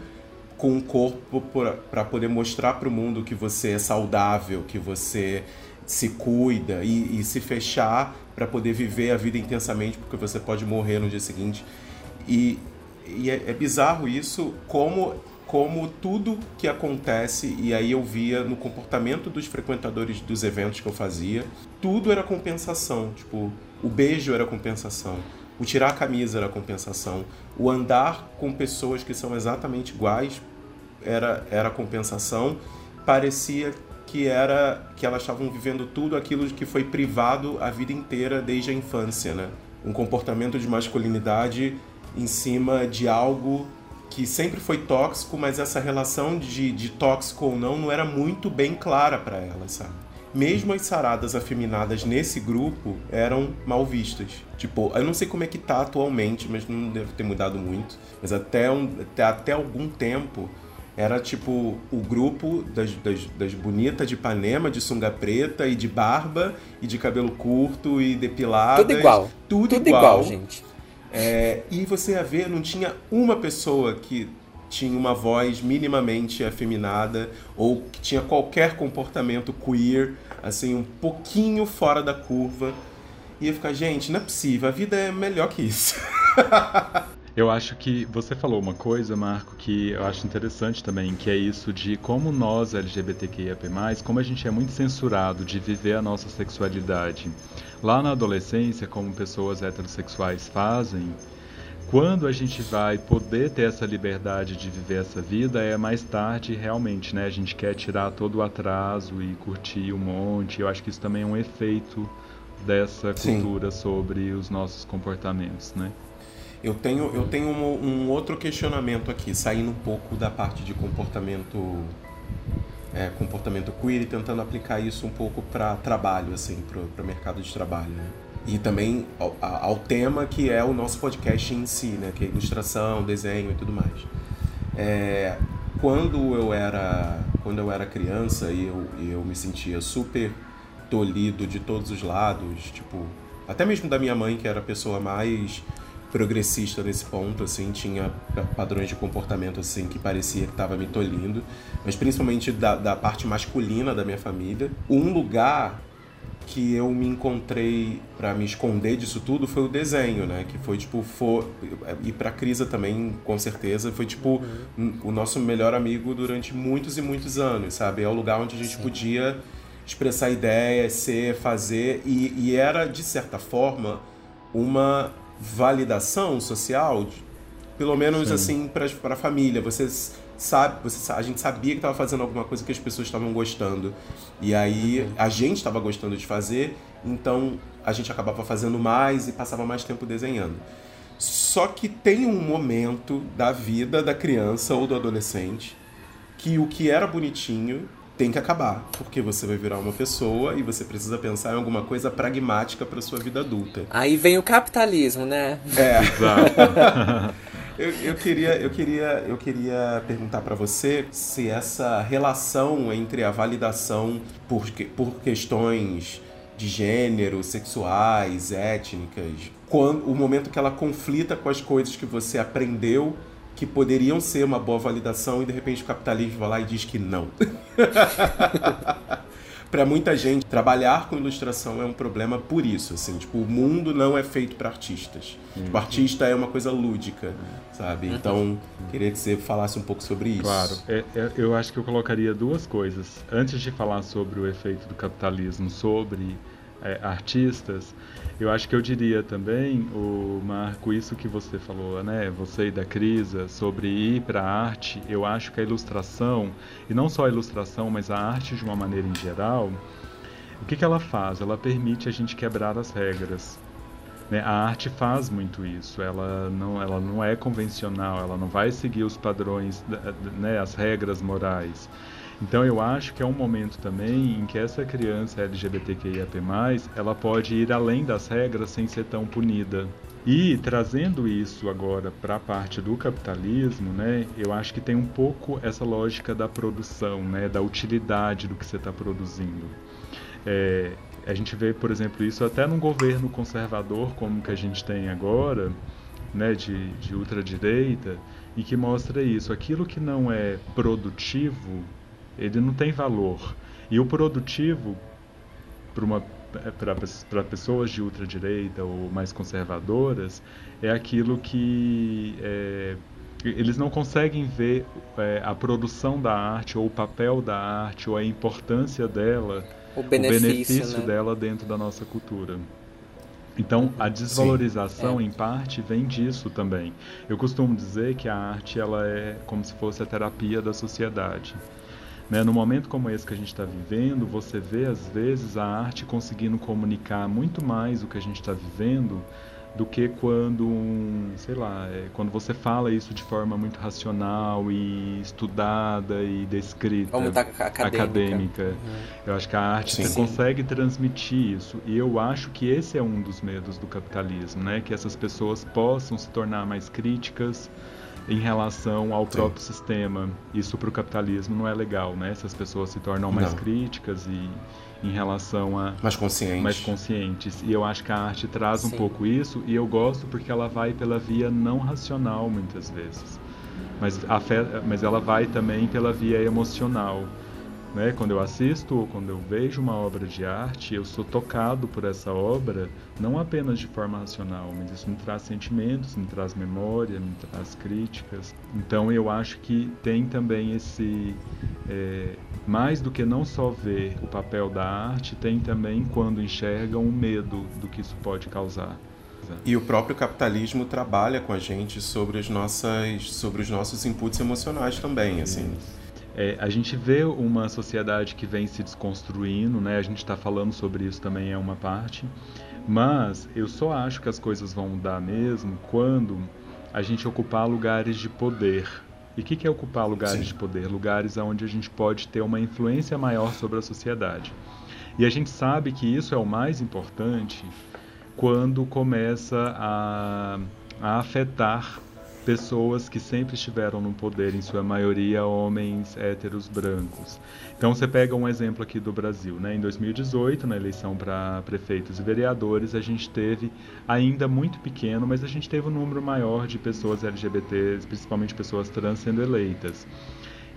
com o corpo para poder mostrar para o mundo que você é saudável, que você se cuida e, e se fechar para poder viver a vida intensamente, porque você pode morrer no dia seguinte. E e é, é bizarro isso, como como tudo que acontece, e aí eu via no comportamento dos frequentadores dos eventos que eu fazia, tudo era compensação. Tipo, o beijo era compensação. O tirar a camisa era compensação. O andar com pessoas que são exatamente iguais era, era compensação. Parecia que era que elas estavam vivendo tudo aquilo que foi privado a vida inteira desde a infância, né? Um comportamento de masculinidade em cima de algo que sempre foi tóxico, mas essa relação de, de tóxico ou não não era muito bem clara para elas, sabe? Mesmo as saradas afeminadas nesse grupo eram mal vistas. Tipo, eu não sei como é que tá atualmente, mas não deve ter mudado muito. Mas até, um, até, até algum tempo era tipo o grupo das, das, das, bonitas de Ipanema, de sunga preta e de barba e de cabelo curto e depilado. Tudo igual. Tudo, Tudo igual. igual, gente. É, e você ia ver, não tinha uma pessoa que tinha uma voz minimamente afeminada ou que tinha qualquer comportamento queer, assim, um pouquinho fora da curva. E ia ficar, gente, não é possível, a vida é melhor que isso. Eu acho que você falou uma coisa, Marco, que eu acho interessante também, que é isso de como nós LGBTQIAP+, como a gente é muito censurado de viver a nossa sexualidade. Lá na adolescência, como pessoas heterossexuais fazem, quando a gente vai poder ter essa liberdade de viver essa vida é mais tarde realmente, né? A gente quer tirar todo o atraso e curtir um monte. Eu acho que isso também é um efeito dessa cultura Sim. sobre os nossos comportamentos, né? Eu tenho, eu tenho um, um, outro questionamento aqui, saindo um pouco da parte de comportamento é, comportamento queer e tentando aplicar isso um pouco para trabalho, assim, para o mercado de trabalho. Né? E também ao, ao, tema que é o nosso podcast em si, né? que é ilustração, desenho e tudo mais. É, quando eu era quando eu era criança e eu, eu me sentia super tolhido de todos os lados, tipo, até mesmo da minha mãe, que era a pessoa mais progressista nesse ponto, assim, tinha padrões de comportamento assim que parecia que estava me tolhindo, mas principalmente da, da parte masculina da minha família. Um lugar que eu me encontrei para me esconder disso tudo foi o desenho, né? Que foi tipo for e para Crisa também, com certeza, foi tipo uhum. o nosso melhor amigo durante muitos e muitos anos, sabe? É o lugar onde a gente Sim. podia expressar ideias, ser, fazer e, e era de certa forma uma validação social, pelo menos Sim. assim para a família. Você sabe, você, a gente sabia que estava fazendo alguma coisa que as pessoas estavam gostando e aí uhum. a gente estava gostando de fazer, então a gente acabava fazendo mais e passava mais tempo desenhando. Só que tem um momento da vida da criança ou do adolescente que o que era bonitinho tem que acabar, porque você vai virar uma pessoa e você precisa pensar em alguma coisa pragmática para sua vida adulta. Aí vem o capitalismo, né? É. eu, eu, queria, eu, queria, eu queria perguntar para você se essa relação entre a validação por, por questões de gênero, sexuais, étnicas, quando, o momento que ela conflita com as coisas que você aprendeu que poderiam ser uma boa validação e de repente o capitalismo vai lá e diz que não. para muita gente, trabalhar com ilustração é um problema por isso, assim, tipo, o mundo não é feito para artistas. Uhum. Tipo, artista é uma coisa lúdica, sabe? Então, uhum. queria que você falasse um pouco sobre isso. Claro, é, é, eu acho que eu colocaria duas coisas. Antes de falar sobre o efeito do capitalismo sobre é, artistas, eu acho que eu diria também, o Marco, isso que você falou, né? Você e da Crisa, sobre ir para a arte. Eu acho que a ilustração, e não só a ilustração, mas a arte de uma maneira em geral, o que, que ela faz? Ela permite a gente quebrar as regras. Né? A arte faz muito isso. Ela não, ela não é convencional, ela não vai seguir os padrões, né, as regras morais. Então eu acho que é um momento também em que essa criança LGBTQIAP+, ela pode ir além das regras sem ser tão punida. E trazendo isso agora para a parte do capitalismo, né, eu acho que tem um pouco essa lógica da produção, né, da utilidade do que você está produzindo. É, a gente vê, por exemplo, isso até num governo conservador como que a gente tem agora, né, de, de ultradireita, e que mostra isso. Aquilo que não é produtivo, ele não tem valor. E o produtivo, para pessoas de ultradireita ou mais conservadoras, é aquilo que é, eles não conseguem ver é, a produção da arte ou o papel da arte ou a importância dela, o benefício, o benefício né? dela dentro da nossa cultura. Então, a desvalorização, é. em parte, vem disso também. Eu costumo dizer que a arte ela é como se fosse a terapia da sociedade. Né? No momento como esse que a gente está vivendo, você vê, às vezes, a arte conseguindo comunicar muito mais o que a gente está vivendo do que quando, sei lá, é, quando você fala isso de forma muito racional e estudada e descrita, Como tá acadêmica. acadêmica. Uhum. Eu acho que a arte sim, sim. consegue transmitir isso e eu acho que esse é um dos medos do capitalismo, né? Que essas pessoas possam se tornar mais críticas em relação ao próprio sim. sistema. Isso para o capitalismo não é legal, né? Se as pessoas se tornam mais não. críticas e em relação a mais conscientes. mais conscientes. E eu acho que a arte traz Sim. um pouco isso e eu gosto porque ela vai pela via não racional muitas vezes. Mas, a fé, mas ela vai também pela via emocional. Né? Quando eu assisto ou quando eu vejo uma obra de arte, eu sou tocado por essa obra, não apenas de forma racional, mas isso me traz sentimentos, me traz memória, me traz críticas. Então eu acho que tem também esse. É, mais do que não só ver o papel da arte, tem também quando enxergam o medo do que isso pode causar. E o próprio capitalismo trabalha com a gente sobre, as nossas, sobre os nossos inputs emocionais também, assim. Isso. É, a gente vê uma sociedade que vem se desconstruindo, né? A gente está falando sobre isso também é uma parte, mas eu só acho que as coisas vão mudar mesmo quando a gente ocupar lugares de poder. E o que, que é ocupar lugares Sim. de poder? Lugares onde a gente pode ter uma influência maior sobre a sociedade. E a gente sabe que isso é o mais importante quando começa a, a afetar pessoas que sempre estiveram no poder, em sua maioria homens héteros brancos. Então você pega um exemplo aqui do Brasil, né? Em 2018, na eleição para prefeitos e vereadores, a gente teve ainda muito pequeno, mas a gente teve um número maior de pessoas LGBTs, principalmente pessoas trans sendo eleitas.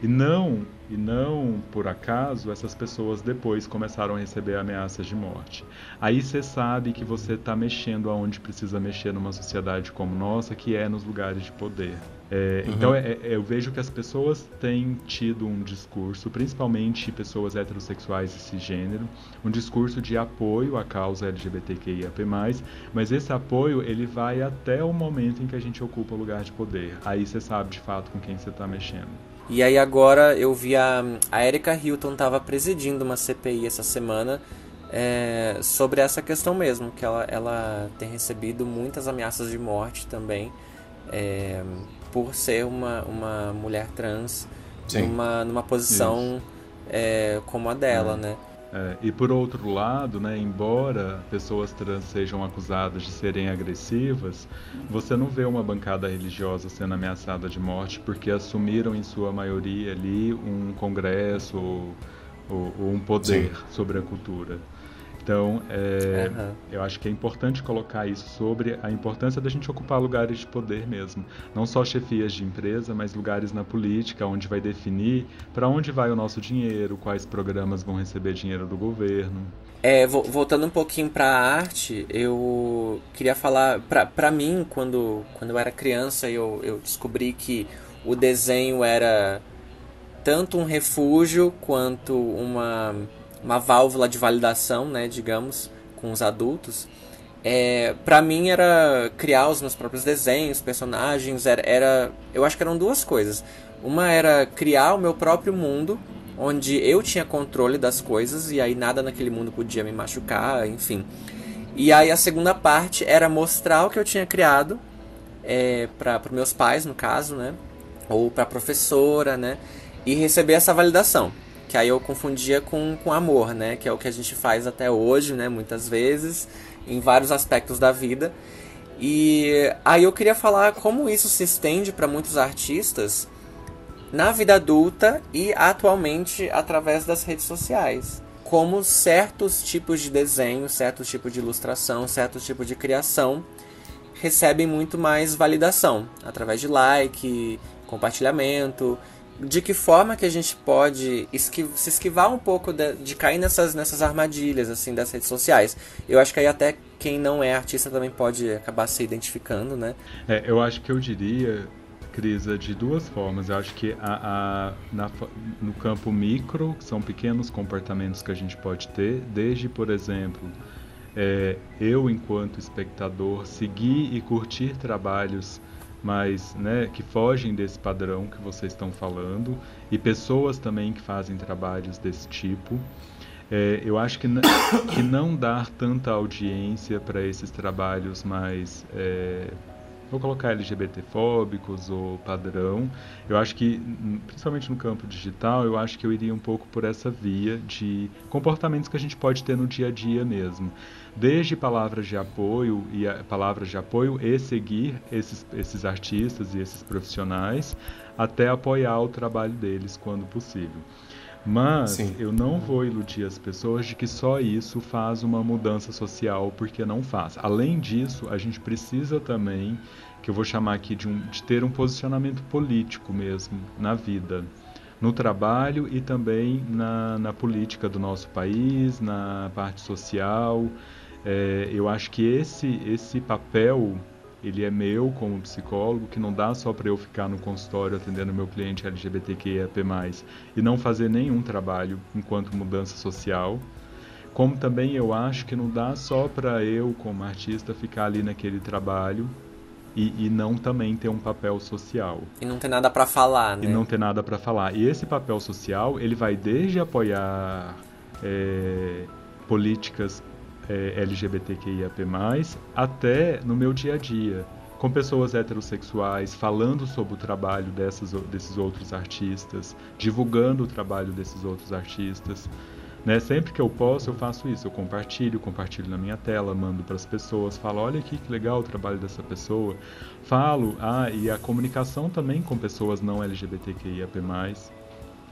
E não, e não por acaso, essas pessoas depois começaram a receber ameaças de morte. Aí você sabe que você está mexendo aonde precisa mexer numa sociedade como nossa, que é nos lugares de poder. É, uhum. Então é, é, eu vejo que as pessoas têm tido um discurso, principalmente pessoas heterossexuais e cisgênero, um discurso de apoio à causa LGBTQIAP+, mas esse apoio ele vai até o momento em que a gente ocupa o lugar de poder. Aí você sabe de fato com quem você está mexendo. E aí agora eu vi a, a Erika Hilton estava presidindo uma CPI essa semana é, sobre essa questão mesmo, que ela, ela tem recebido muitas ameaças de morte também é, por ser uma, uma mulher trans numa, numa posição é, como a dela, né? É, e por outro lado, né, embora pessoas trans sejam acusadas de serem agressivas, você não vê uma bancada religiosa sendo ameaçada de morte porque assumiram em sua maioria ali um congresso ou, ou, ou um poder Sim. sobre a cultura. Então, é, uhum. eu acho que é importante colocar isso sobre a importância da gente ocupar lugares de poder mesmo. Não só chefias de empresa, mas lugares na política, onde vai definir para onde vai o nosso dinheiro, quais programas vão receber dinheiro do governo. É, voltando um pouquinho para a arte, eu queria falar, para mim, quando, quando eu era criança, eu, eu descobri que o desenho era tanto um refúgio quanto uma uma válvula de validação, né, digamos, com os adultos. É, para mim era criar os meus próprios desenhos, personagens, era, era, eu acho que eram duas coisas. Uma era criar o meu próprio mundo, onde eu tinha controle das coisas e aí nada naquele mundo podia me machucar, enfim. E aí a segunda parte era mostrar o que eu tinha criado é, para meus pais, no caso, né, ou para professora, né, e receber essa validação que aí eu confundia com, com amor, né? Que é o que a gente faz até hoje, né? Muitas vezes, em vários aspectos da vida. E aí eu queria falar como isso se estende para muitos artistas na vida adulta e atualmente através das redes sociais. Como certos tipos de desenho, certos tipos de ilustração, certos tipos de criação recebem muito mais validação através de like, compartilhamento de que forma que a gente pode esquiv se esquivar um pouco de, de, cair nessas, nessas armadilhas assim das redes sociais. Eu acho que aí até quem não é artista também pode acabar se identificando, né? É, eu acho que eu diria, Cris, é de duas formas. Eu acho que a, a, na, no campo micro, são pequenos comportamentos que a gente pode ter, desde, por exemplo, é, eu, enquanto espectador, seguir e curtir trabalhos mas né, que fogem desse padrão que vocês estão falando e pessoas também que fazem trabalhos desse tipo. É, eu acho que, que não dar tanta audiência para esses trabalhos mais é, vou colocar LGBTfóbicos ou padrão. Eu acho que, principalmente no campo digital, eu acho que eu iria um pouco por essa via de comportamentos que a gente pode ter no dia a dia mesmo. Desde palavras de apoio e palavras de apoio e seguir esses, esses artistas e esses profissionais até apoiar o trabalho deles quando possível. Mas Sim. eu não vou iludir as pessoas de que só isso faz uma mudança social, porque não faz. Além disso, a gente precisa também, que eu vou chamar aqui de, um, de ter um posicionamento político mesmo na vida, no trabalho e também na, na política do nosso país, na parte social. É, eu acho que esse, esse papel ele é meu como psicólogo, que não dá só para eu ficar no consultório atendendo meu cliente LGBTQIAP+, e não fazer nenhum trabalho enquanto mudança social. Como também eu acho que não dá só para eu, como artista, ficar ali naquele trabalho e, e, não também ter um papel social. E não ter nada para falar, né? E não ter nada para falar. E esse papel social, ele vai desde apoiar é, políticas é, LGBTQIAP+, até no meu dia a dia, com pessoas heterossexuais, falando sobre o trabalho dessas, desses outros artistas, divulgando o trabalho desses outros artistas. Né? Sempre que eu posso, eu faço isso. Eu compartilho, compartilho na minha tela, mando para as pessoas, falo: olha aqui que legal o trabalho dessa pessoa. Falo, ah, e a comunicação também com pessoas não LGBTQIAP+,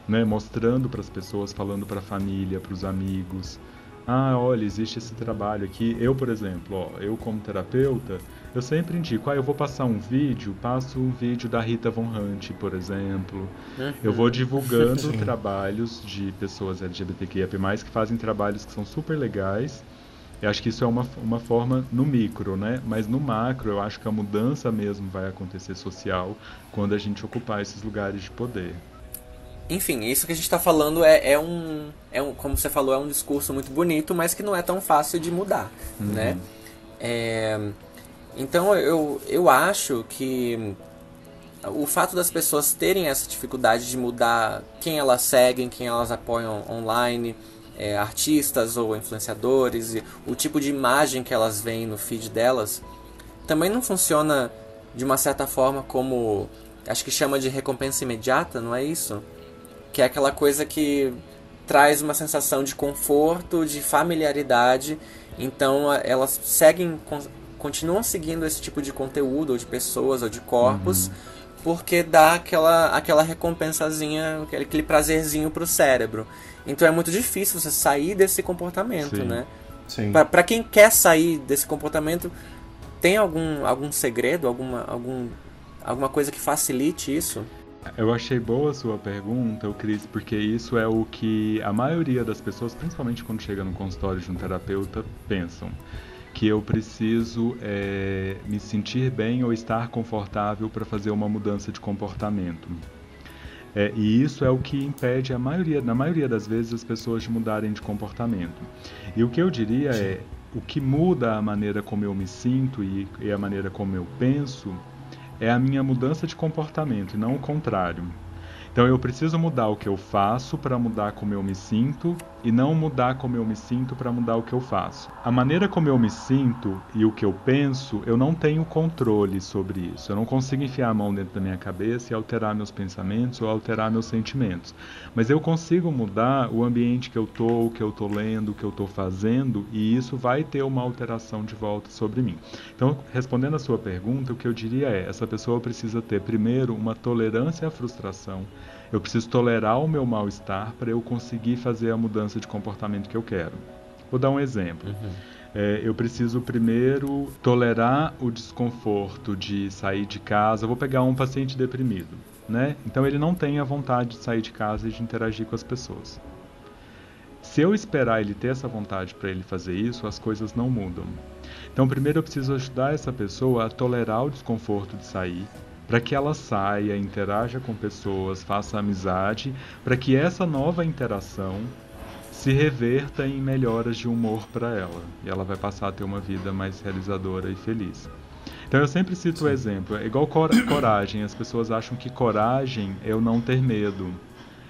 né? mostrando para as pessoas, falando para a família, para os amigos ah, olha, existe esse trabalho aqui. Eu, por exemplo, ó, eu como terapeuta, eu sempre indico, ah, eu vou passar um vídeo, passo um vídeo da Rita Von Hunt, por exemplo. Uhum. Eu vou divulgando trabalhos de pessoas LGBTQIA+, que fazem trabalhos que são super legais. Eu acho que isso é uma, uma forma no micro, né? Mas no macro, eu acho que a mudança mesmo vai acontecer social quando a gente ocupar esses lugares de poder. Enfim, isso que a gente está falando é, é, um, é um, como você falou, é um discurso muito bonito, mas que não é tão fácil de mudar, uhum. né? É, então eu, eu acho que o fato das pessoas terem essa dificuldade de mudar quem elas seguem, quem elas apoiam online, é, artistas ou influenciadores, e o tipo de imagem que elas veem no feed delas, também não funciona de uma certa forma como acho que chama de recompensa imediata, não é isso? Que é aquela coisa que traz uma sensação de conforto, de familiaridade. Então elas seguem, continuam seguindo esse tipo de conteúdo, ou de pessoas, ou de corpos, uhum. porque dá aquela, aquela recompensazinha, aquele, aquele prazerzinho pro cérebro. Então é muito difícil você sair desse comportamento, Sim. né? Sim. Para quem quer sair desse comportamento, tem algum, algum segredo, alguma, algum, alguma coisa que facilite isso? Eu achei boa a sua pergunta, Cris, porque isso é o que a maioria das pessoas, principalmente quando chega no consultório de um terapeuta, pensam. Que eu preciso é, me sentir bem ou estar confortável para fazer uma mudança de comportamento. É, e isso é o que impede a maioria, na maioria das vezes, as pessoas de mudarem de comportamento. E o que eu diria é, o que muda a maneira como eu me sinto e, e a maneira como eu penso é a minha mudança de comportamento e não o contrário. Então eu preciso mudar o que eu faço para mudar como eu me sinto e não mudar como eu me sinto para mudar o que eu faço. A maneira como eu me sinto e o que eu penso, eu não tenho controle sobre isso. Eu não consigo enfiar a mão dentro da minha cabeça e alterar meus pensamentos ou alterar meus sentimentos. Mas eu consigo mudar o ambiente que eu tô, o que eu tô lendo, o que eu tô fazendo e isso vai ter uma alteração de volta sobre mim. Então, respondendo a sua pergunta, o que eu diria é: essa pessoa precisa ter primeiro uma tolerância à frustração eu preciso tolerar o meu mal-estar para eu conseguir fazer a mudança de comportamento que eu quero. Vou dar um exemplo. Uhum. É, eu preciso primeiro tolerar o desconforto de sair de casa. vou pegar um paciente deprimido, né? Então ele não tem a vontade de sair de casa e de interagir com as pessoas. Se eu esperar ele ter essa vontade para ele fazer isso, as coisas não mudam. Então, primeiro eu preciso ajudar essa pessoa a tolerar o desconforto de sair, para que ela saia, interaja com pessoas, faça amizade, para que essa nova interação se reverta em melhoras de humor para ela e ela vai passar a ter uma vida mais realizadora e feliz. Então eu sempre cito o exemplo, é igual cor coragem, as pessoas acham que coragem é eu não ter medo.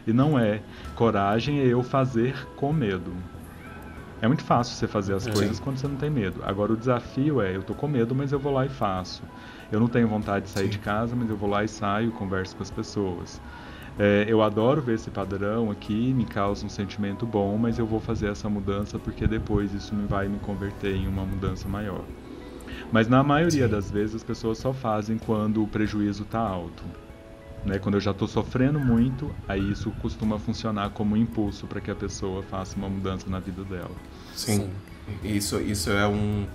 E não é. Coragem é eu fazer com medo. É muito fácil você fazer as coisas quando você não tem medo. Agora o desafio é, eu tô com medo, mas eu vou lá e faço. Eu não tenho vontade de sair Sim. de casa, mas eu vou lá e saio, converso com as pessoas. É, eu adoro ver esse padrão aqui, me causa um sentimento bom, mas eu vou fazer essa mudança porque depois isso me vai me converter em uma mudança maior. Mas na maioria Sim. das vezes as pessoas só fazem quando o prejuízo está alto. Né? Quando eu já estou sofrendo muito, aí isso costuma funcionar como um impulso para que a pessoa faça uma mudança na vida dela. Sim, Sim. Isso, isso é um,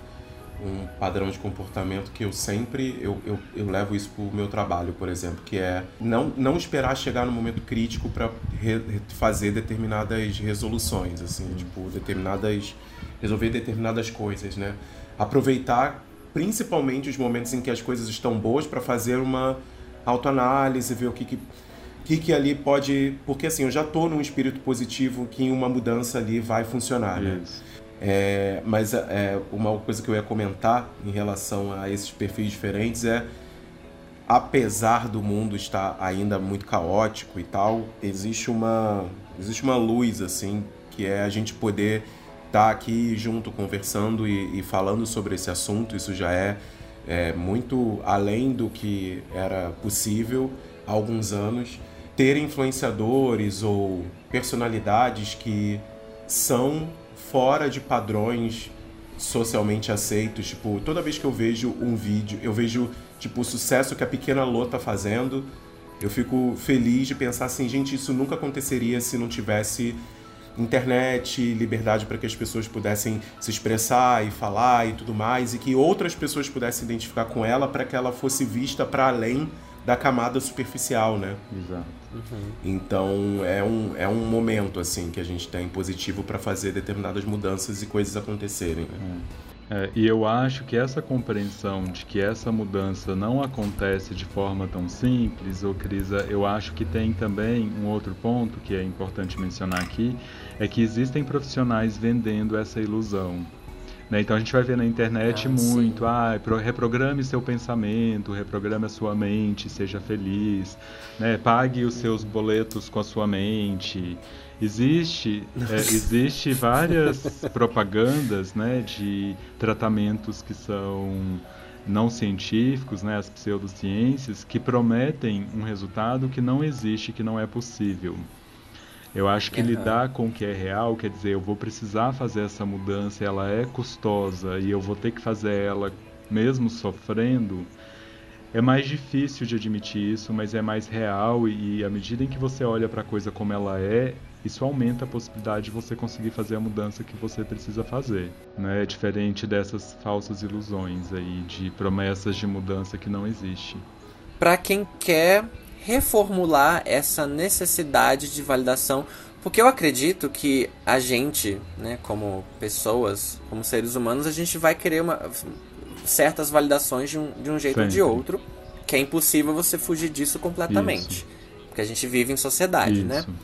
um padrão de comportamento que eu sempre eu, eu, eu levo isso para o meu trabalho, por exemplo, que é não, não esperar chegar no momento crítico para fazer determinadas resoluções, assim, hum. tipo determinadas resolver determinadas coisas, né? Aproveitar principalmente os momentos em que as coisas estão boas para fazer uma autoanálise, ver o que, que que, que ali pode. Porque assim, eu já estou num espírito positivo que uma mudança ali vai funcionar. Né? É, mas é, uma coisa que eu ia comentar em relação a esses perfis diferentes é. Apesar do mundo estar ainda muito caótico e tal, existe uma, existe uma luz, assim, que é a gente poder estar tá aqui junto conversando e, e falando sobre esse assunto. Isso já é é, muito além do que era possível há alguns anos. Ter influenciadores ou personalidades que são fora de padrões socialmente aceitos. Tipo, toda vez que eu vejo um vídeo, eu vejo tipo o sucesso que a pequena Lô tá fazendo, eu fico feliz de pensar assim, gente, isso nunca aconteceria se não tivesse internet, liberdade para que as pessoas pudessem se expressar e falar e tudo mais, e que outras pessoas pudessem se identificar com ela para que ela fosse vista para além da camada superficial, né? Exato. Uhum. Então é um, é um momento assim que a gente tem positivo para fazer determinadas mudanças e coisas acontecerem. Né? Uhum. É, e eu acho que essa compreensão de que essa mudança não acontece de forma tão simples, ou Crisa, eu acho que tem também um outro ponto que é importante mencionar aqui, é que existem profissionais vendendo essa ilusão. Né? Então a gente vai ver na internet ah, muito, sim. ah, reprograme seu pensamento, reprograme a sua mente, seja feliz, né? pague os seus boletos com a sua mente. Existe, é, existe várias propagandas né, de tratamentos que são não científicos, né, as pseudociências, que prometem um resultado que não existe, que não é possível. Eu acho que uhum. lidar com o que é real, quer dizer, eu vou precisar fazer essa mudança, ela é custosa e eu vou ter que fazer ela mesmo sofrendo. É mais difícil de admitir isso, mas é mais real e, e à medida em que você olha para a coisa como ela é, isso aumenta a possibilidade de você conseguir fazer a mudança que você precisa fazer. Né? É diferente dessas falsas ilusões aí de promessas de mudança que não existe. Para quem quer reformular essa necessidade de validação, porque eu acredito que a gente, né, como pessoas, como seres humanos, a gente vai querer uma, certas validações de um, de um jeito ou de outro, que é impossível você fugir disso completamente. Isso. Porque a gente vive em sociedade, né? Isso. né?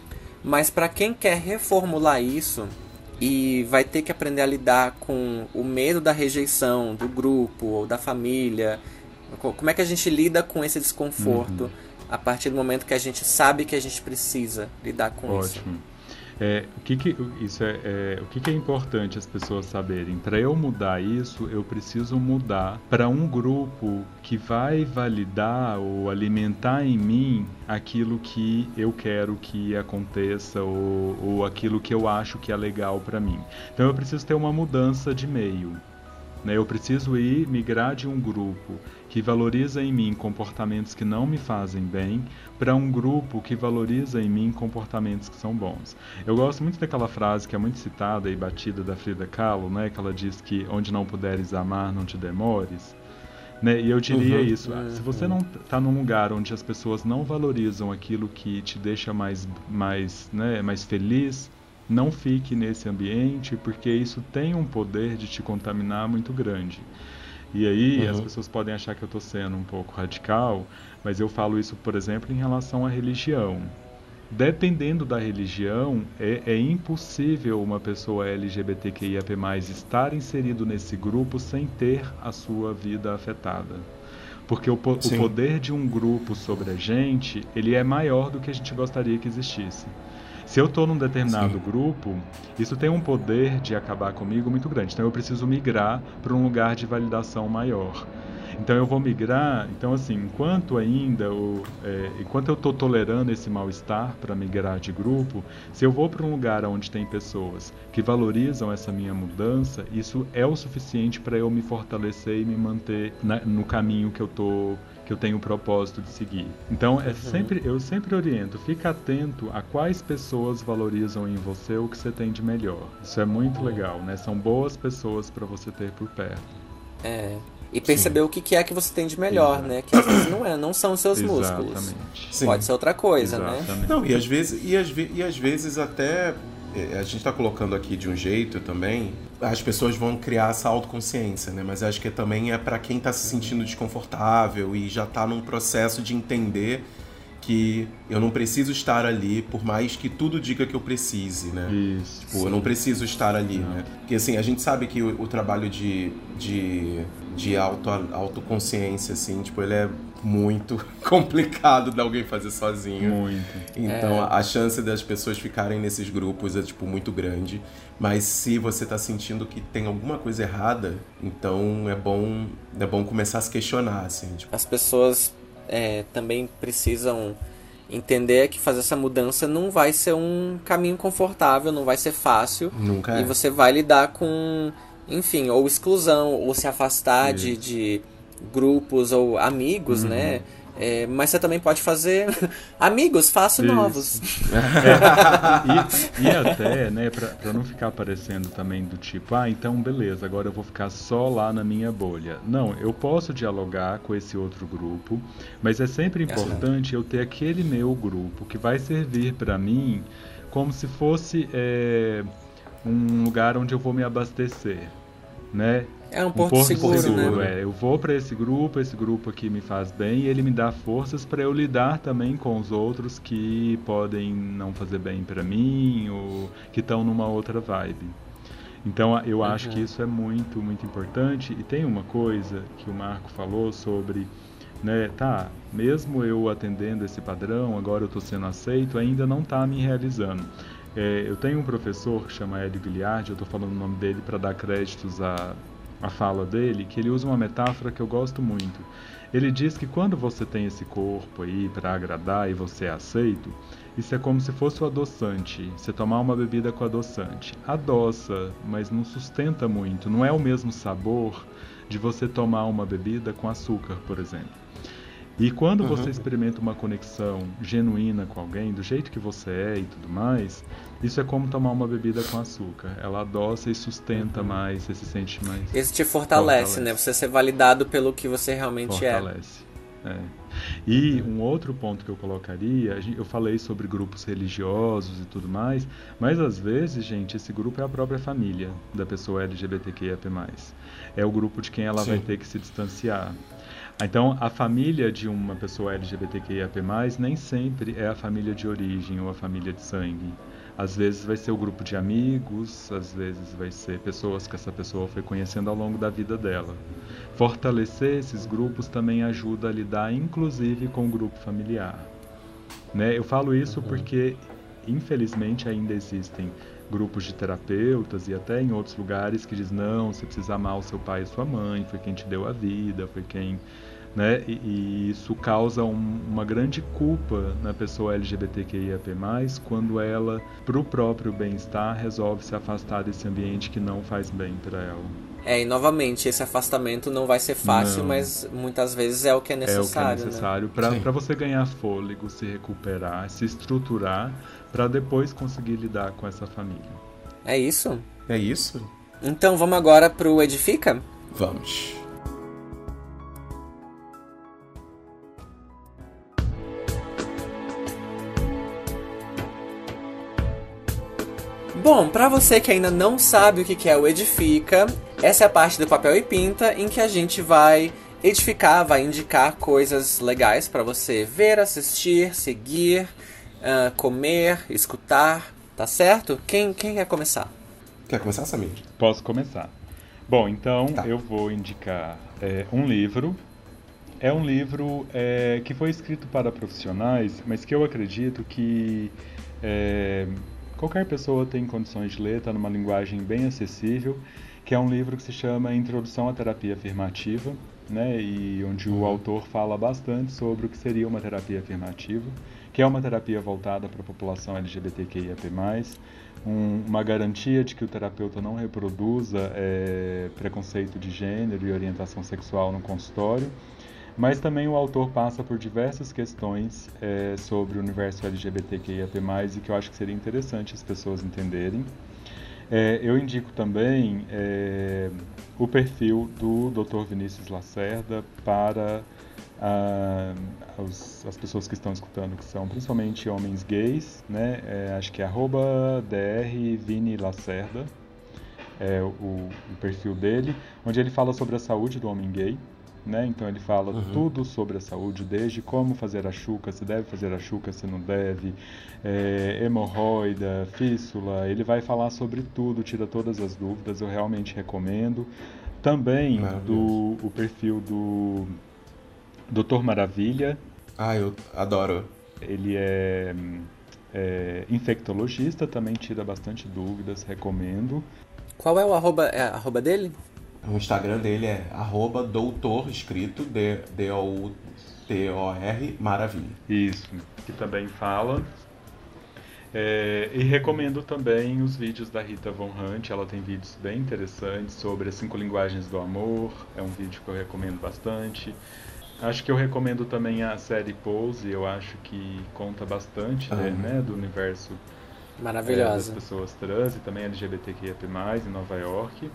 Mas para quem quer reformular isso e vai ter que aprender a lidar com o medo da rejeição do grupo ou da família, como é que a gente lida com esse desconforto? Uhum a partir do momento que a gente sabe que a gente precisa lidar com Ótimo. isso. É, o que, que isso é, é, o que, que é importante as pessoas saberem? Para eu mudar isso, eu preciso mudar para um grupo que vai validar ou alimentar em mim aquilo que eu quero que aconteça ou, ou aquilo que eu acho que é legal para mim. Então eu preciso ter uma mudança de meio. Né? Eu preciso ir migrar de um grupo que valoriza em mim comportamentos que não me fazem bem para um grupo que valoriza em mim comportamentos que são bons. Eu gosto muito daquela frase que é muito citada e batida da Frida Kahlo, né? que ela diz que onde não puderes amar, não te demores. Né? E eu diria uhum, isso, uhum. se você não está num lugar onde as pessoas não valorizam aquilo que te deixa mais, mais, né, mais feliz, não fique nesse ambiente, porque isso tem um poder de te contaminar muito grande. E aí uhum. as pessoas podem achar que eu estou sendo um pouco radical, mas eu falo isso, por exemplo, em relação à religião. Dependendo da religião, é, é impossível uma pessoa LGBTQIAP+, estar inserido nesse grupo sem ter a sua vida afetada. Porque o, o poder de um grupo sobre a gente, ele é maior do que a gente gostaria que existisse. Se eu estou num determinado Sim. grupo, isso tem um poder de acabar comigo muito grande. Então eu preciso migrar para um lugar de validação maior. Então eu vou migrar. Então assim, enquanto ainda, eu, é, enquanto eu estou tolerando esse mal-estar para migrar de grupo, se eu vou para um lugar onde tem pessoas que valorizam essa minha mudança, isso é o suficiente para eu me fortalecer e me manter na, no caminho que eu estou que eu tenho o propósito de seguir. Então é uhum. sempre, eu sempre oriento, fica atento a quais pessoas valorizam em você o que você tem de melhor. Isso é muito legal, né? São boas pessoas para você ter por perto. É, e perceber Sim. o que é que você tem de melhor, Exato. né? Que às vezes não é, não são os seus músculos. Sim. Pode ser outra coisa, né? Exatamente. né? Não, e às vezes, e às, e às vezes até a gente está colocando aqui de um jeito também, as pessoas vão criar essa autoconsciência, né? Mas acho que também é para quem está se sentindo desconfortável e já está num processo de entender que eu não preciso estar ali, por mais que tudo diga que eu precise, né? Isso. Tipo, eu não preciso estar ali, não. né? Porque assim, a gente sabe que o, o trabalho de, de, de auto, autoconsciência, assim, tipo, ele é muito complicado de alguém fazer sozinho. Muito. Então é. a chance das pessoas ficarem nesses grupos é tipo muito grande. Mas se você está sentindo que tem alguma coisa errada, então é bom é bom começar a se questionar assim. Tipo. As pessoas é, também precisam entender que fazer essa mudança não vai ser um caminho confortável, não vai ser fácil. Nunca é. E você vai lidar com, enfim, ou exclusão, ou se afastar de, de, grupos ou amigos, uhum. né? É, mas você também pode fazer amigos, faço Isso. novos. É, e, e, até, né, pra, pra não ficar parecendo também do tipo, ah, então beleza, agora eu vou ficar só lá na minha bolha. Não, eu posso dialogar com esse outro grupo, mas é sempre importante eu ter aquele meu grupo que vai servir para mim como se fosse é, um lugar onde eu vou me abastecer, né? É um porto, um porto seguro, seguro, né? É, eu vou para esse grupo, esse grupo aqui me faz bem e ele me dá forças para eu lidar também com os outros que podem não fazer bem para mim ou que estão numa outra vibe. Então eu acho uhum. que isso é muito, muito importante. E tem uma coisa que o Marco falou sobre, né, tá, mesmo eu atendendo esse padrão, agora eu estou sendo aceito, ainda não está me realizando. É, eu tenho um professor que chama Hélio Guilherme, eu estou falando o nome dele para dar créditos a a fala dele, que ele usa uma metáfora que eu gosto muito. Ele diz que quando você tem esse corpo aí para agradar e você é aceito, isso é como se fosse o adoçante. Você tomar uma bebida com adoçante. Adoça, mas não sustenta muito. Não é o mesmo sabor de você tomar uma bebida com açúcar, por exemplo. E quando uhum. você experimenta uma conexão genuína com alguém, do jeito que você é e tudo mais, isso é como tomar uma bebida com açúcar. Ela adoça e sustenta uhum. mais, você se sente mais. Isso te fortalece, fortalece, né? Você ser validado pelo que você realmente é. fortalece. é. é. E um outro ponto que eu colocaria, eu falei sobre grupos religiosos e tudo mais, mas às vezes, gente, esse grupo é a própria família da pessoa LGBTQIAP+. É o grupo de quem ela Sim. vai ter que se distanciar. Então, a família de uma pessoa LGBTQIAP+, nem sempre é a família de origem ou a família de sangue. Às vezes vai ser o grupo de amigos, às vezes vai ser pessoas que essa pessoa foi conhecendo ao longo da vida dela. Fortalecer esses grupos também ajuda a lidar, inclusive, com o grupo familiar. Né? Eu falo isso uhum. porque, infelizmente, ainda existem grupos de terapeutas e até em outros lugares que diz não, você precisa amar o seu pai e sua mãe, foi quem te deu a vida, foi quem né? E, e isso causa um, uma grande culpa na pessoa LGBTQIAP+, quando ela, para o próprio bem-estar, resolve se afastar desse ambiente que não faz bem para ela. É, e novamente, esse afastamento não vai ser fácil, não. mas muitas vezes é o que é necessário. É o que é necessário né? para você ganhar fôlego, se recuperar, se estruturar, para depois conseguir lidar com essa família. É isso? É isso. Então vamos agora pro Edifica? Vamos. Bom, para você que ainda não sabe o que é o Edifica, essa é a parte do papel e pinta em que a gente vai edificar, vai indicar coisas legais para você ver, assistir, seguir, uh, comer, escutar, tá certo? Quem, quem quer começar? Quer começar, Samir? Posso começar. Bom, então tá. eu vou indicar é, um livro. É um livro é, que foi escrito para profissionais, mas que eu acredito que é, qualquer pessoa tem condições de ler, está numa linguagem bem acessível, que é um livro que se chama Introdução à Terapia Afirmativa, né, e onde o uhum. autor fala bastante sobre o que seria uma terapia afirmativa, que é uma terapia voltada para a população LGBTQIAP+, um, uma garantia de que o terapeuta não reproduza é, preconceito de gênero e orientação sexual no consultório, mas também o autor passa por diversas questões é, sobre o universo LGBTQIAP+, e que eu acho que seria interessante as pessoas entenderem. É, eu indico também é, o perfil do Dr. Vinícius Lacerda para a, as pessoas que estão escutando, que são principalmente homens gays, né? É, acho que é arroba Lacerda, é o, o perfil dele, onde ele fala sobre a saúde do homem gay, né? Então ele fala uhum. tudo sobre a saúde, desde como fazer a chuca, se deve fazer a chuca, se não deve, é, hemorroida, fístula. Ele vai falar sobre tudo, tira todas as dúvidas. Eu realmente recomendo. Também do o perfil do Doutor Maravilha. Ah, eu adoro. Ele é, é infectologista, também tira bastante dúvidas, recomendo. Qual é o arroba, é, arroba dele? O Instagram dele é arroba doutor, escrito D-O-U-T-O-R, maravilha. Isso, que também fala. É, e recomendo também os vídeos da Rita Von Hunt, ela tem vídeos bem interessantes sobre as cinco linguagens do amor, é um vídeo que eu recomendo bastante. Acho que eu recomendo também a série Pose, eu acho que conta bastante uhum. né, do universo Maravilhosa. É, das pessoas trans e também LGBTQIA+, em Nova York.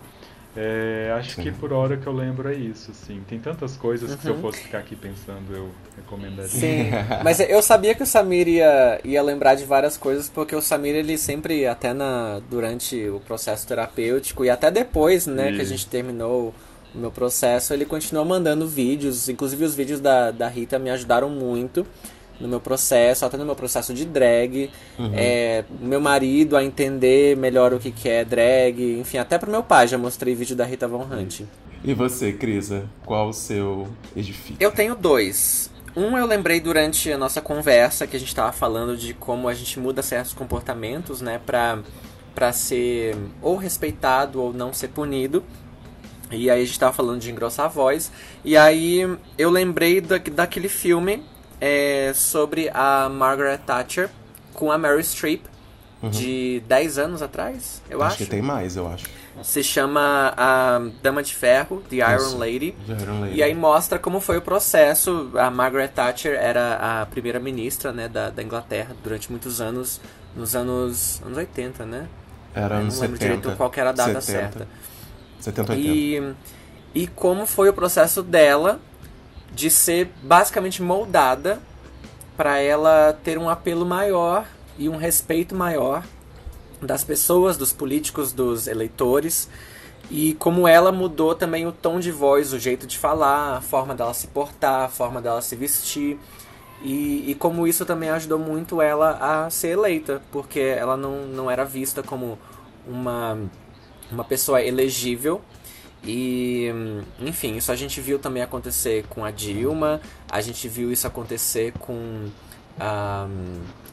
É, acho Sim. que por hora que eu lembro é isso, assim. Tem tantas coisas uhum. que se eu uhum. fosse ficar aqui pensando, eu recomendaria. Sim, mas eu sabia que o Samir ia, ia lembrar de várias coisas, porque o Samir, ele sempre, até na, durante o processo terapêutico, e até depois, né, que a gente terminou o meu processo, ele continuou mandando vídeos, inclusive os vídeos da, da Rita me ajudaram muito no meu processo, até no meu processo de drag, uhum. é, meu marido a entender melhor o que, que é drag, enfim, até pro meu pai já mostrei vídeo da Rita Von Hunt. E você, Crisa, qual o seu edifício? Eu tenho dois. Um eu lembrei durante a nossa conversa que a gente estava falando de como a gente muda certos comportamentos, né, pra, pra ser ou respeitado ou não ser punido. E aí a gente estava falando de engrossar a voz. E aí eu lembrei da, daquele filme é sobre a Margaret Thatcher com a Mary Streep uhum. de 10 anos atrás, eu acho. Acho que tem mais, eu acho. Se chama a Dama de Ferro, The Iron, Isso, Lady, The Iron Lady. E aí mostra como foi o processo. A Margaret Thatcher era a primeira ministra né, da, da Inglaterra durante muitos anos, nos anos, anos 80, né? Era anos 70. Não lembro 70, direito qual era a data 70, certa. 70, 80. E, e como foi o processo dela de ser basicamente moldada para ela ter um apelo maior e um respeito maior das pessoas, dos políticos, dos eleitores. E como ela mudou também o tom de voz, o jeito de falar, a forma dela se portar, a forma dela se vestir. E, e como isso também ajudou muito ela a ser eleita, porque ela não, não era vista como uma, uma pessoa elegível, e, enfim, isso a gente viu também acontecer com a Dilma, a gente viu isso acontecer com a,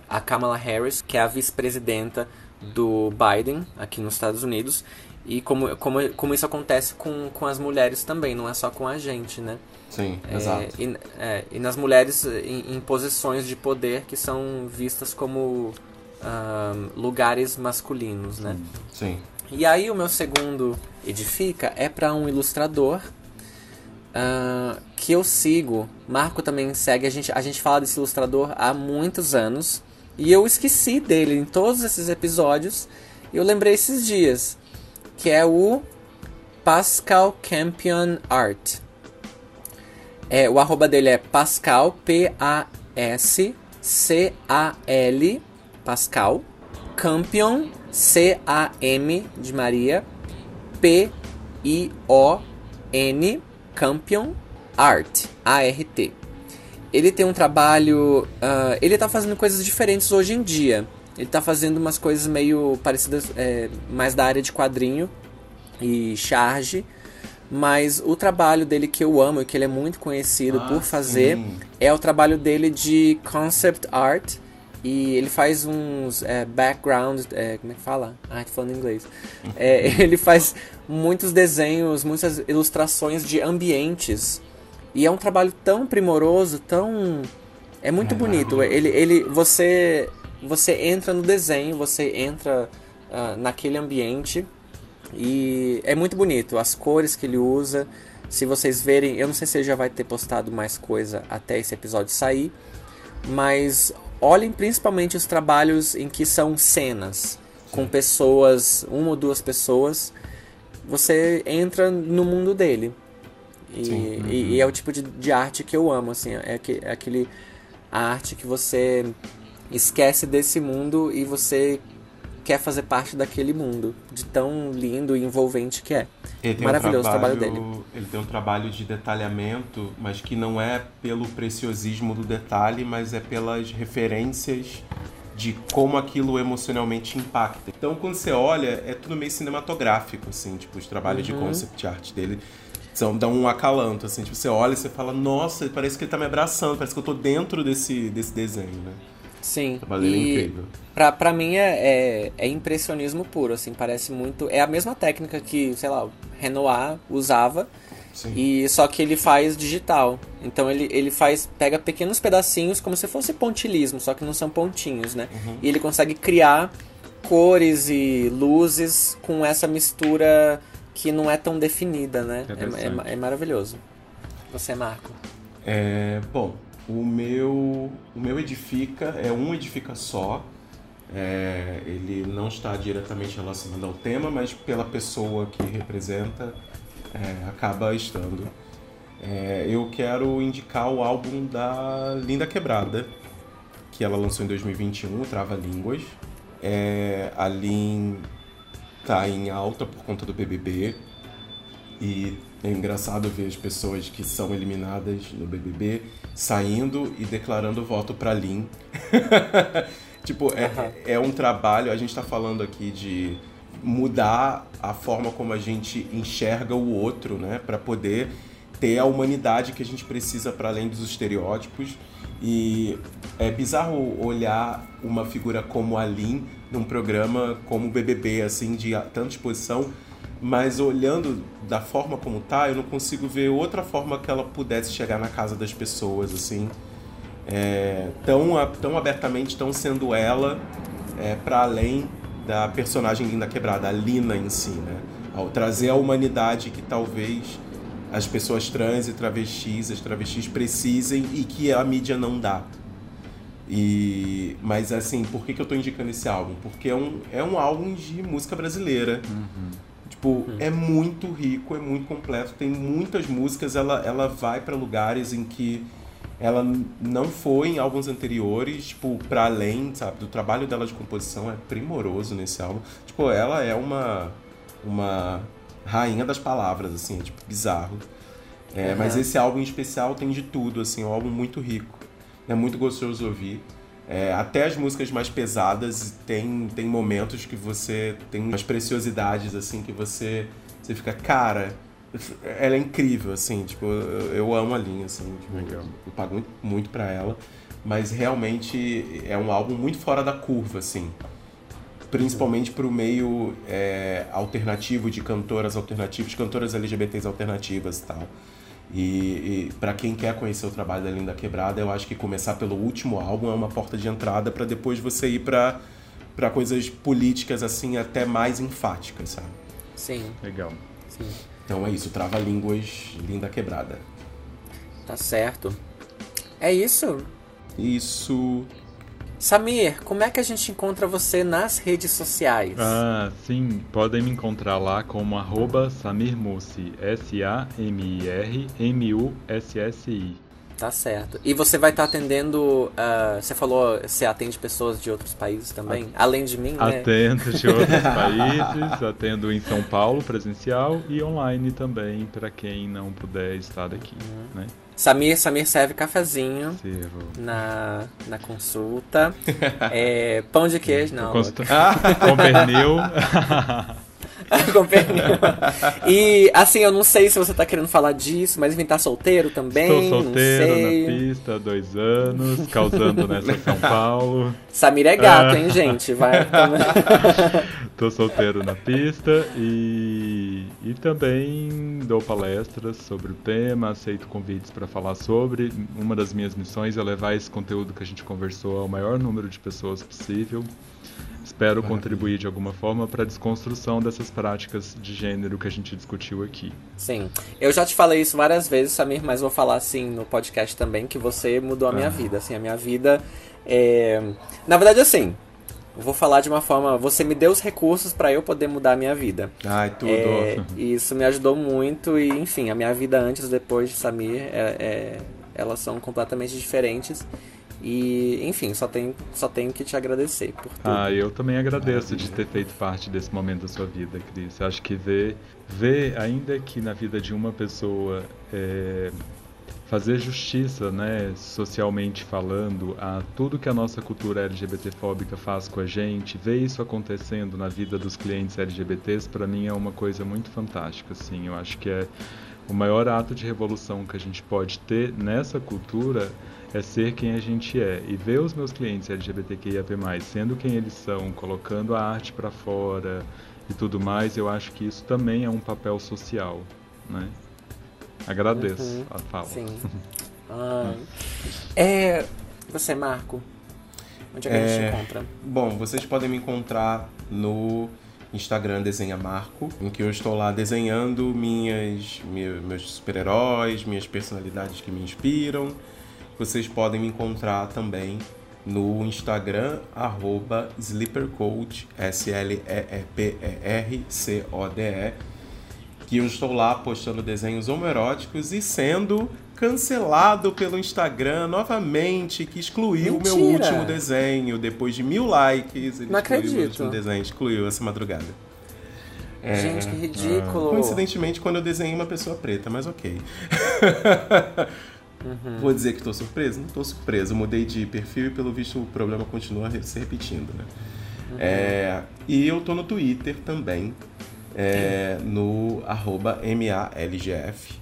a Kamala Harris, que é a vice-presidenta do Biden aqui nos Estados Unidos. E como, como, como isso acontece com, com as mulheres também, não é só com a gente, né? Sim, é, exato. E, é, e nas mulheres em, em, posições de poder que são vistas como lugares masculinos, né? Sim. E aí o meu segundo edifica é para um ilustrador uh, que eu sigo. Marco também segue. A gente, a gente fala desse ilustrador há muitos anos. E eu esqueci dele em todos esses episódios. Eu lembrei esses dias. Que é o Pascal Campion Art. É, o arroba dele é Pascal, P-A-S-C-A-L, Pascal, Campion C-A-M de Maria, P C-I-O-N Campion Art, A-R-T. Ele tem um trabalho. Uh, ele tá fazendo coisas diferentes hoje em dia. Ele tá fazendo umas coisas meio parecidas, é, mais da área de quadrinho e charge. Mas o trabalho dele que eu amo e que ele é muito conhecido ah, por fazer sim. é o trabalho dele de concept art. E ele faz uns é, background. É, como é que fala? Ah, tô falando em inglês. É, ele faz muitos desenhos, muitas ilustrações de ambientes e é um trabalho tão primoroso, tão. É muito bonito. Ele, ele, você, você entra no desenho, você entra uh, naquele ambiente e é muito bonito. As cores que ele usa. Se vocês verem, eu não sei se ele já vai ter postado mais coisa até esse episódio sair, mas olhem principalmente os trabalhos em que são cenas com pessoas, uma ou duas pessoas. Você entra no mundo dele. E, uhum. e, e, é o tipo de, de arte que eu amo, assim, é, que, é aquele a arte que você esquece desse mundo e você quer fazer parte daquele mundo, de tão lindo e envolvente que é. Maravilhoso um trabalho, o trabalho dele. Ele tem um trabalho de detalhamento, mas que não é pelo preciosismo do detalhe, mas é pelas referências de como aquilo emocionalmente impacta. Então, quando você olha, é tudo meio cinematográfico, assim, tipo, os trabalhos uhum. de concept art dele são, dão um acalanto, assim, tipo, você olha e você fala, nossa, parece que ele tá me abraçando, parece que eu tô dentro desse, desse desenho, né? Sim. O trabalho dele é incrível. Pra, pra mim é, é, é, impressionismo puro, assim, parece muito. É a mesma técnica que, sei lá, o Renoir usava. Sim. E só que ele faz digital. Então ele, ele faz. pega pequenos pedacinhos como se fosse pontilismo, só que não são pontinhos, né? Uhum. E ele consegue criar cores e luzes com essa mistura que não é tão definida, né? É, é, é maravilhoso. Você, Marco? É, bom, o meu, o meu edifica é um edifica só. É, ele não está diretamente relacionado ao tema, mas pela pessoa que representa, é, acaba estando. É, eu quero indicar o álbum da Linda Quebrada, que ela lançou em 2021, Trava Línguas. É, a Lin tá em alta por conta do BBB. E é engraçado ver as pessoas que são eliminadas no BBB saindo e declarando voto para Lin. tipo, é, é um trabalho, a gente está falando aqui de mudar a forma como a gente enxerga o outro, né, para poder ter a humanidade que a gente precisa para além dos estereótipos. E é bizarro olhar uma figura como a Lin num programa como o BBB, assim, de tanta exposição, mas olhando da forma como tá, eu não consigo ver outra forma que ela pudesse chegar na casa das pessoas, assim, é, tão, tão abertamente, tão sendo ela, é, para além da personagem Linda Quebrada, a Lina em si, né? Ao trazer a humanidade que talvez as pessoas trans e travestis, as travestis precisem e que a mídia não dá. E, mas assim, por que, que eu tô indicando esse álbum? Porque é um, é um álbum de música brasileira. Uhum. Tipo, uhum. é muito rico, é muito completo, tem muitas músicas, ela, ela vai para lugares em que ela não foi em álbuns anteriores, tipo, para além, sabe, do trabalho dela de composição é primoroso nesse álbum. Tipo, ela é uma uma rainha das palavras, assim, é, tipo, bizarro. É, uhum. Mas esse álbum em especial tem de tudo, assim, é um álbum muito rico. É muito gostoso ouvir. É, até as músicas mais pesadas tem, tem momentos que você tem umas preciosidades assim que você você fica cara ela é incrível assim tipo eu, eu amo a linha assim tipo, eu, eu pago muito, muito para ela mas realmente é um álbum muito fora da curva assim principalmente para o meio é, alternativo de cantoras alternativas cantoras LGBTs alternativas e tal e, e para quem quer conhecer o trabalho da Linda Quebrada, eu acho que começar pelo último álbum é uma porta de entrada para depois você ir para para coisas políticas assim até mais enfáticas, sabe? Sim. Legal. Sim. Então é isso, Trava Línguas, Linda Quebrada. Tá certo. É isso? Isso. Samir, como é que a gente encontra você nas redes sociais? Ah, sim, podem me encontrar lá como arroba Samir Mussi, S-A-M-I-R-M-U-S-S-I. Tá certo. E você vai estar tá atendendo. Uh, você falou, você atende pessoas de outros países também? Além de mim, né? Atendo de outros países, atendo em São Paulo presencial e online também, para quem não puder estar aqui, uhum. né? Samir, Samir serve cafezinho na, na consulta. é, pão de queijo, não. Consulta... Com pernil. com pernil. E assim, eu não sei se você tá querendo falar disso, mas enfim, tá solteiro também. Estou solteiro na pista dois anos, causando nessa São Paulo. Samir é gato, hein, gente? Vai. Tô solteiro na pista e, e também dou palestras sobre o tema, aceito convites para falar sobre. Uma das minhas missões é levar esse conteúdo que a gente conversou ao maior número de pessoas possível. Espero Maravilha. contribuir de alguma forma para a desconstrução dessas práticas de gênero que a gente discutiu aqui. Sim. Eu já te falei isso várias vezes, Samir, mas vou falar assim no podcast também que você mudou a minha ah. vida. Assim, a minha vida. É... Na verdade, assim, vou falar de uma forma. Você me deu os recursos para eu poder mudar a minha vida. Ai, tudo. É, isso me ajudou muito e, enfim, a minha vida antes e depois de Samir, é, é, elas são completamente diferentes. E, enfim, só tenho, só tenho que te agradecer por tudo. Ah, eu também agradeço de ter feito parte desse momento da sua vida, Cris. Acho que ver, ver ainda que na vida de uma pessoa é, fazer justiça, né, socialmente falando, a tudo que a nossa cultura LGBTfóbica faz com a gente, ver isso acontecendo na vida dos clientes LGBTs, para mim é uma coisa muito fantástica, assim. Eu acho que é o maior ato de revolução que a gente pode ter nessa cultura é ser quem a gente é e ver os meus clientes LGBTQIAP+, sendo quem eles são, colocando a arte para fora e tudo mais, eu acho que isso também é um papel social, né? Agradeço uhum, a fala. Sim. Ah, é, você, Marco, onde é que é, a gente é, encontra? Bom, vocês podem me encontrar no Instagram Desenha Marco, em que eu estou lá desenhando minhas, meus super-heróis, minhas personalidades que me inspiram, vocês podem me encontrar também no Instagram, arroba SleeperCode, S-L-E-E-P-E-R-C-O-D-E, que eu estou lá postando desenhos homoeróticos e sendo cancelado pelo Instagram novamente, que excluiu o meu último desenho. Depois de mil likes, ele Não excluiu acredito. o último desenho, excluiu essa madrugada. É, Gente, que ridículo. Coincidentemente, quando eu desenhei uma pessoa preta, mas ok. Uhum. Vou dizer que estou surpreso? Não estou surpreso. mudei de perfil e, pelo visto, o problema continua se repetindo, né? Uhum. É, e eu tô no Twitter também, é, no arroba MALGF,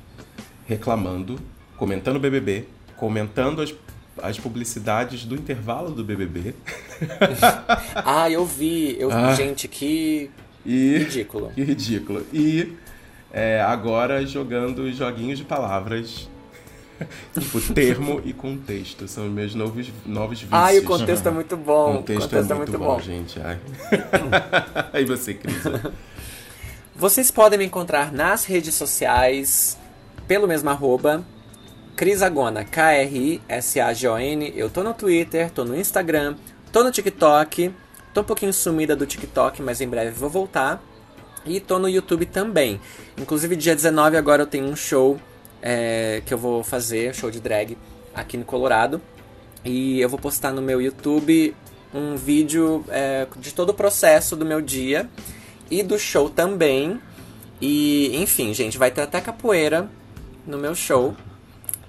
reclamando, comentando o BBB, comentando as, as publicidades do intervalo do BBB. ah, eu vi. Eu, ah. Gente, que e, ridículo. Que ridículo. E é, agora jogando joguinhos de palavras tipo, termo e contexto são os meus novos, novos vícios. Ai, o contexto é muito bom. O contexto, contexto é, muito é, muito bom, bom. gente. Ai. Aí você, Cris. Vocês podem me encontrar nas redes sociais pelo mesmo arroba. Crisagona, K-R-I-S-A-G-O-N. Eu tô no Twitter, tô no Instagram, tô no TikTok. Tô um pouquinho sumida do TikTok, mas em breve vou voltar. E tô no YouTube também. Inclusive, dia 19 agora eu tenho um show é, que eu vou fazer, show de drag aqui no Colorado. E eu vou postar no meu YouTube um vídeo é, de todo o processo do meu dia e do show também. E, enfim, gente, vai ter até capoeira no meu show.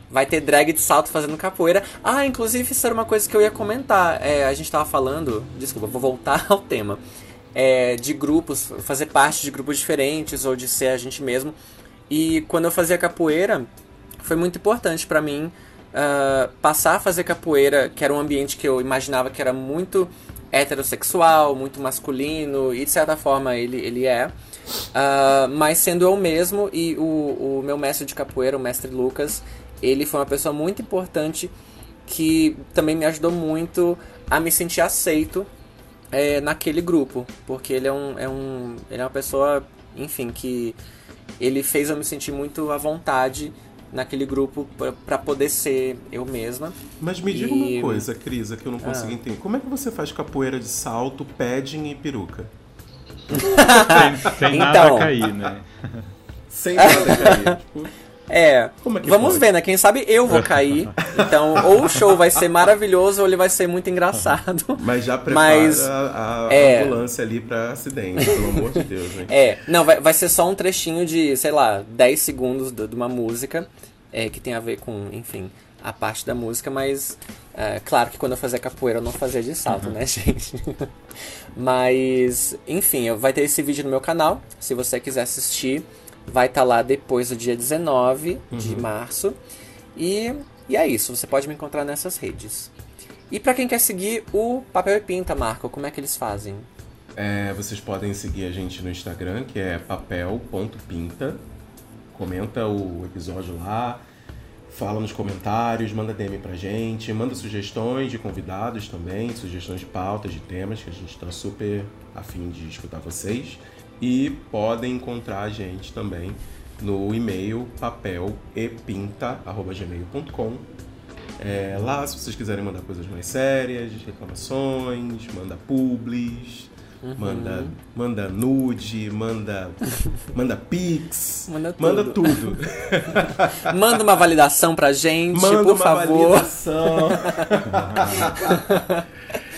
Vai ter drag de salto fazendo capoeira. Ah, inclusive, isso era uma coisa que eu ia comentar. É, a gente tava falando. Desculpa, vou voltar ao tema. É, de grupos, fazer parte de grupos diferentes ou de ser a gente mesmo. E quando eu fazia capoeira, foi muito importante para mim uh, passar a fazer capoeira, que era um ambiente que eu imaginava que era muito heterossexual, muito masculino, e de certa forma ele, ele é. Uh, mas sendo eu mesmo, e o, o meu mestre de capoeira, o mestre Lucas, ele foi uma pessoa muito importante que também me ajudou muito a me sentir aceito é, naquele grupo, porque ele é, um, é, um, ele é uma pessoa, enfim, que ele fez eu me sentir muito à vontade naquele grupo para poder ser eu mesma. Mas me diga e... uma coisa, Crisa, que eu não consigo ah. entender. Como é que você faz capoeira de salto, padding e peruca? sem, sem então... nada cair, né? sem nada cair. tipo... É, Como é que vamos ver, né? Quem sabe eu vou cair. Então, ou o show vai ser maravilhoso ou ele vai ser muito engraçado. Mas já prepara Mas, a, a é. ambulância ali pra acidente, pelo amor de Deus, hein? É, não, vai, vai ser só um trechinho de, sei lá, 10 segundos de, de uma música é, que tem a ver com, enfim, a parte da música, mas é, claro que quando eu fazia capoeira eu não fazia de salto, né, gente? mas, enfim, vai ter esse vídeo no meu canal, se você quiser assistir, vai estar lá depois do dia 19 de março. E, e é isso, você pode me encontrar nessas redes. E pra quem quer seguir o Papel e Pinta, Marco, como é que eles fazem? É, vocês podem seguir a gente no Instagram, que é papel.pinta. Comenta o episódio lá, fala nos comentários, manda DM pra gente, manda sugestões de convidados também, sugestões de pautas, de temas, que a gente tá super afim de escutar vocês. E podem encontrar a gente também no e-mail papelepinta.gmail.com é, lá, se vocês quiserem mandar coisas mais sérias, reclamações, manda publis, manda, manda nude, manda, manda pix, Manda manda tudo. tudo. Manda uma validação pra gente, manda por uma favor. validação.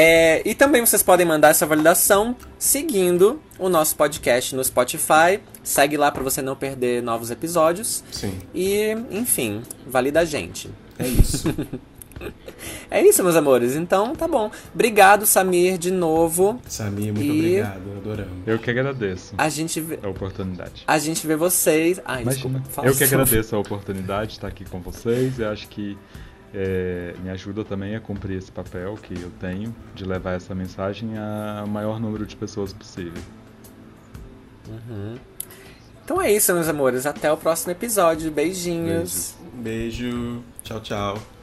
É, e também vocês podem mandar essa validação seguindo o nosso podcast no Spotify. Segue lá pra você não perder novos episódios. Sim, E, enfim, valida a gente. é isso. É isso, meus amores. Então, tá bom. Obrigado, Samir, de novo. Samir, muito E- obrigado, adoramos. Eu que agradeço A gente vê, a oportunidade. a gente vê vocês. Ai, Imagina. desculpa. Eu que agradeço a oportunidade de estar aqui com vocês. Eu acho que é, me ajuda também a cumprir esse papel que eu tenho de levar essa mensagem ao maior número de pessoas possível. Então é isso, meus amores. Até o próximo episódio. Beijinhos. Beijo. Beijo. Tchau, tchau.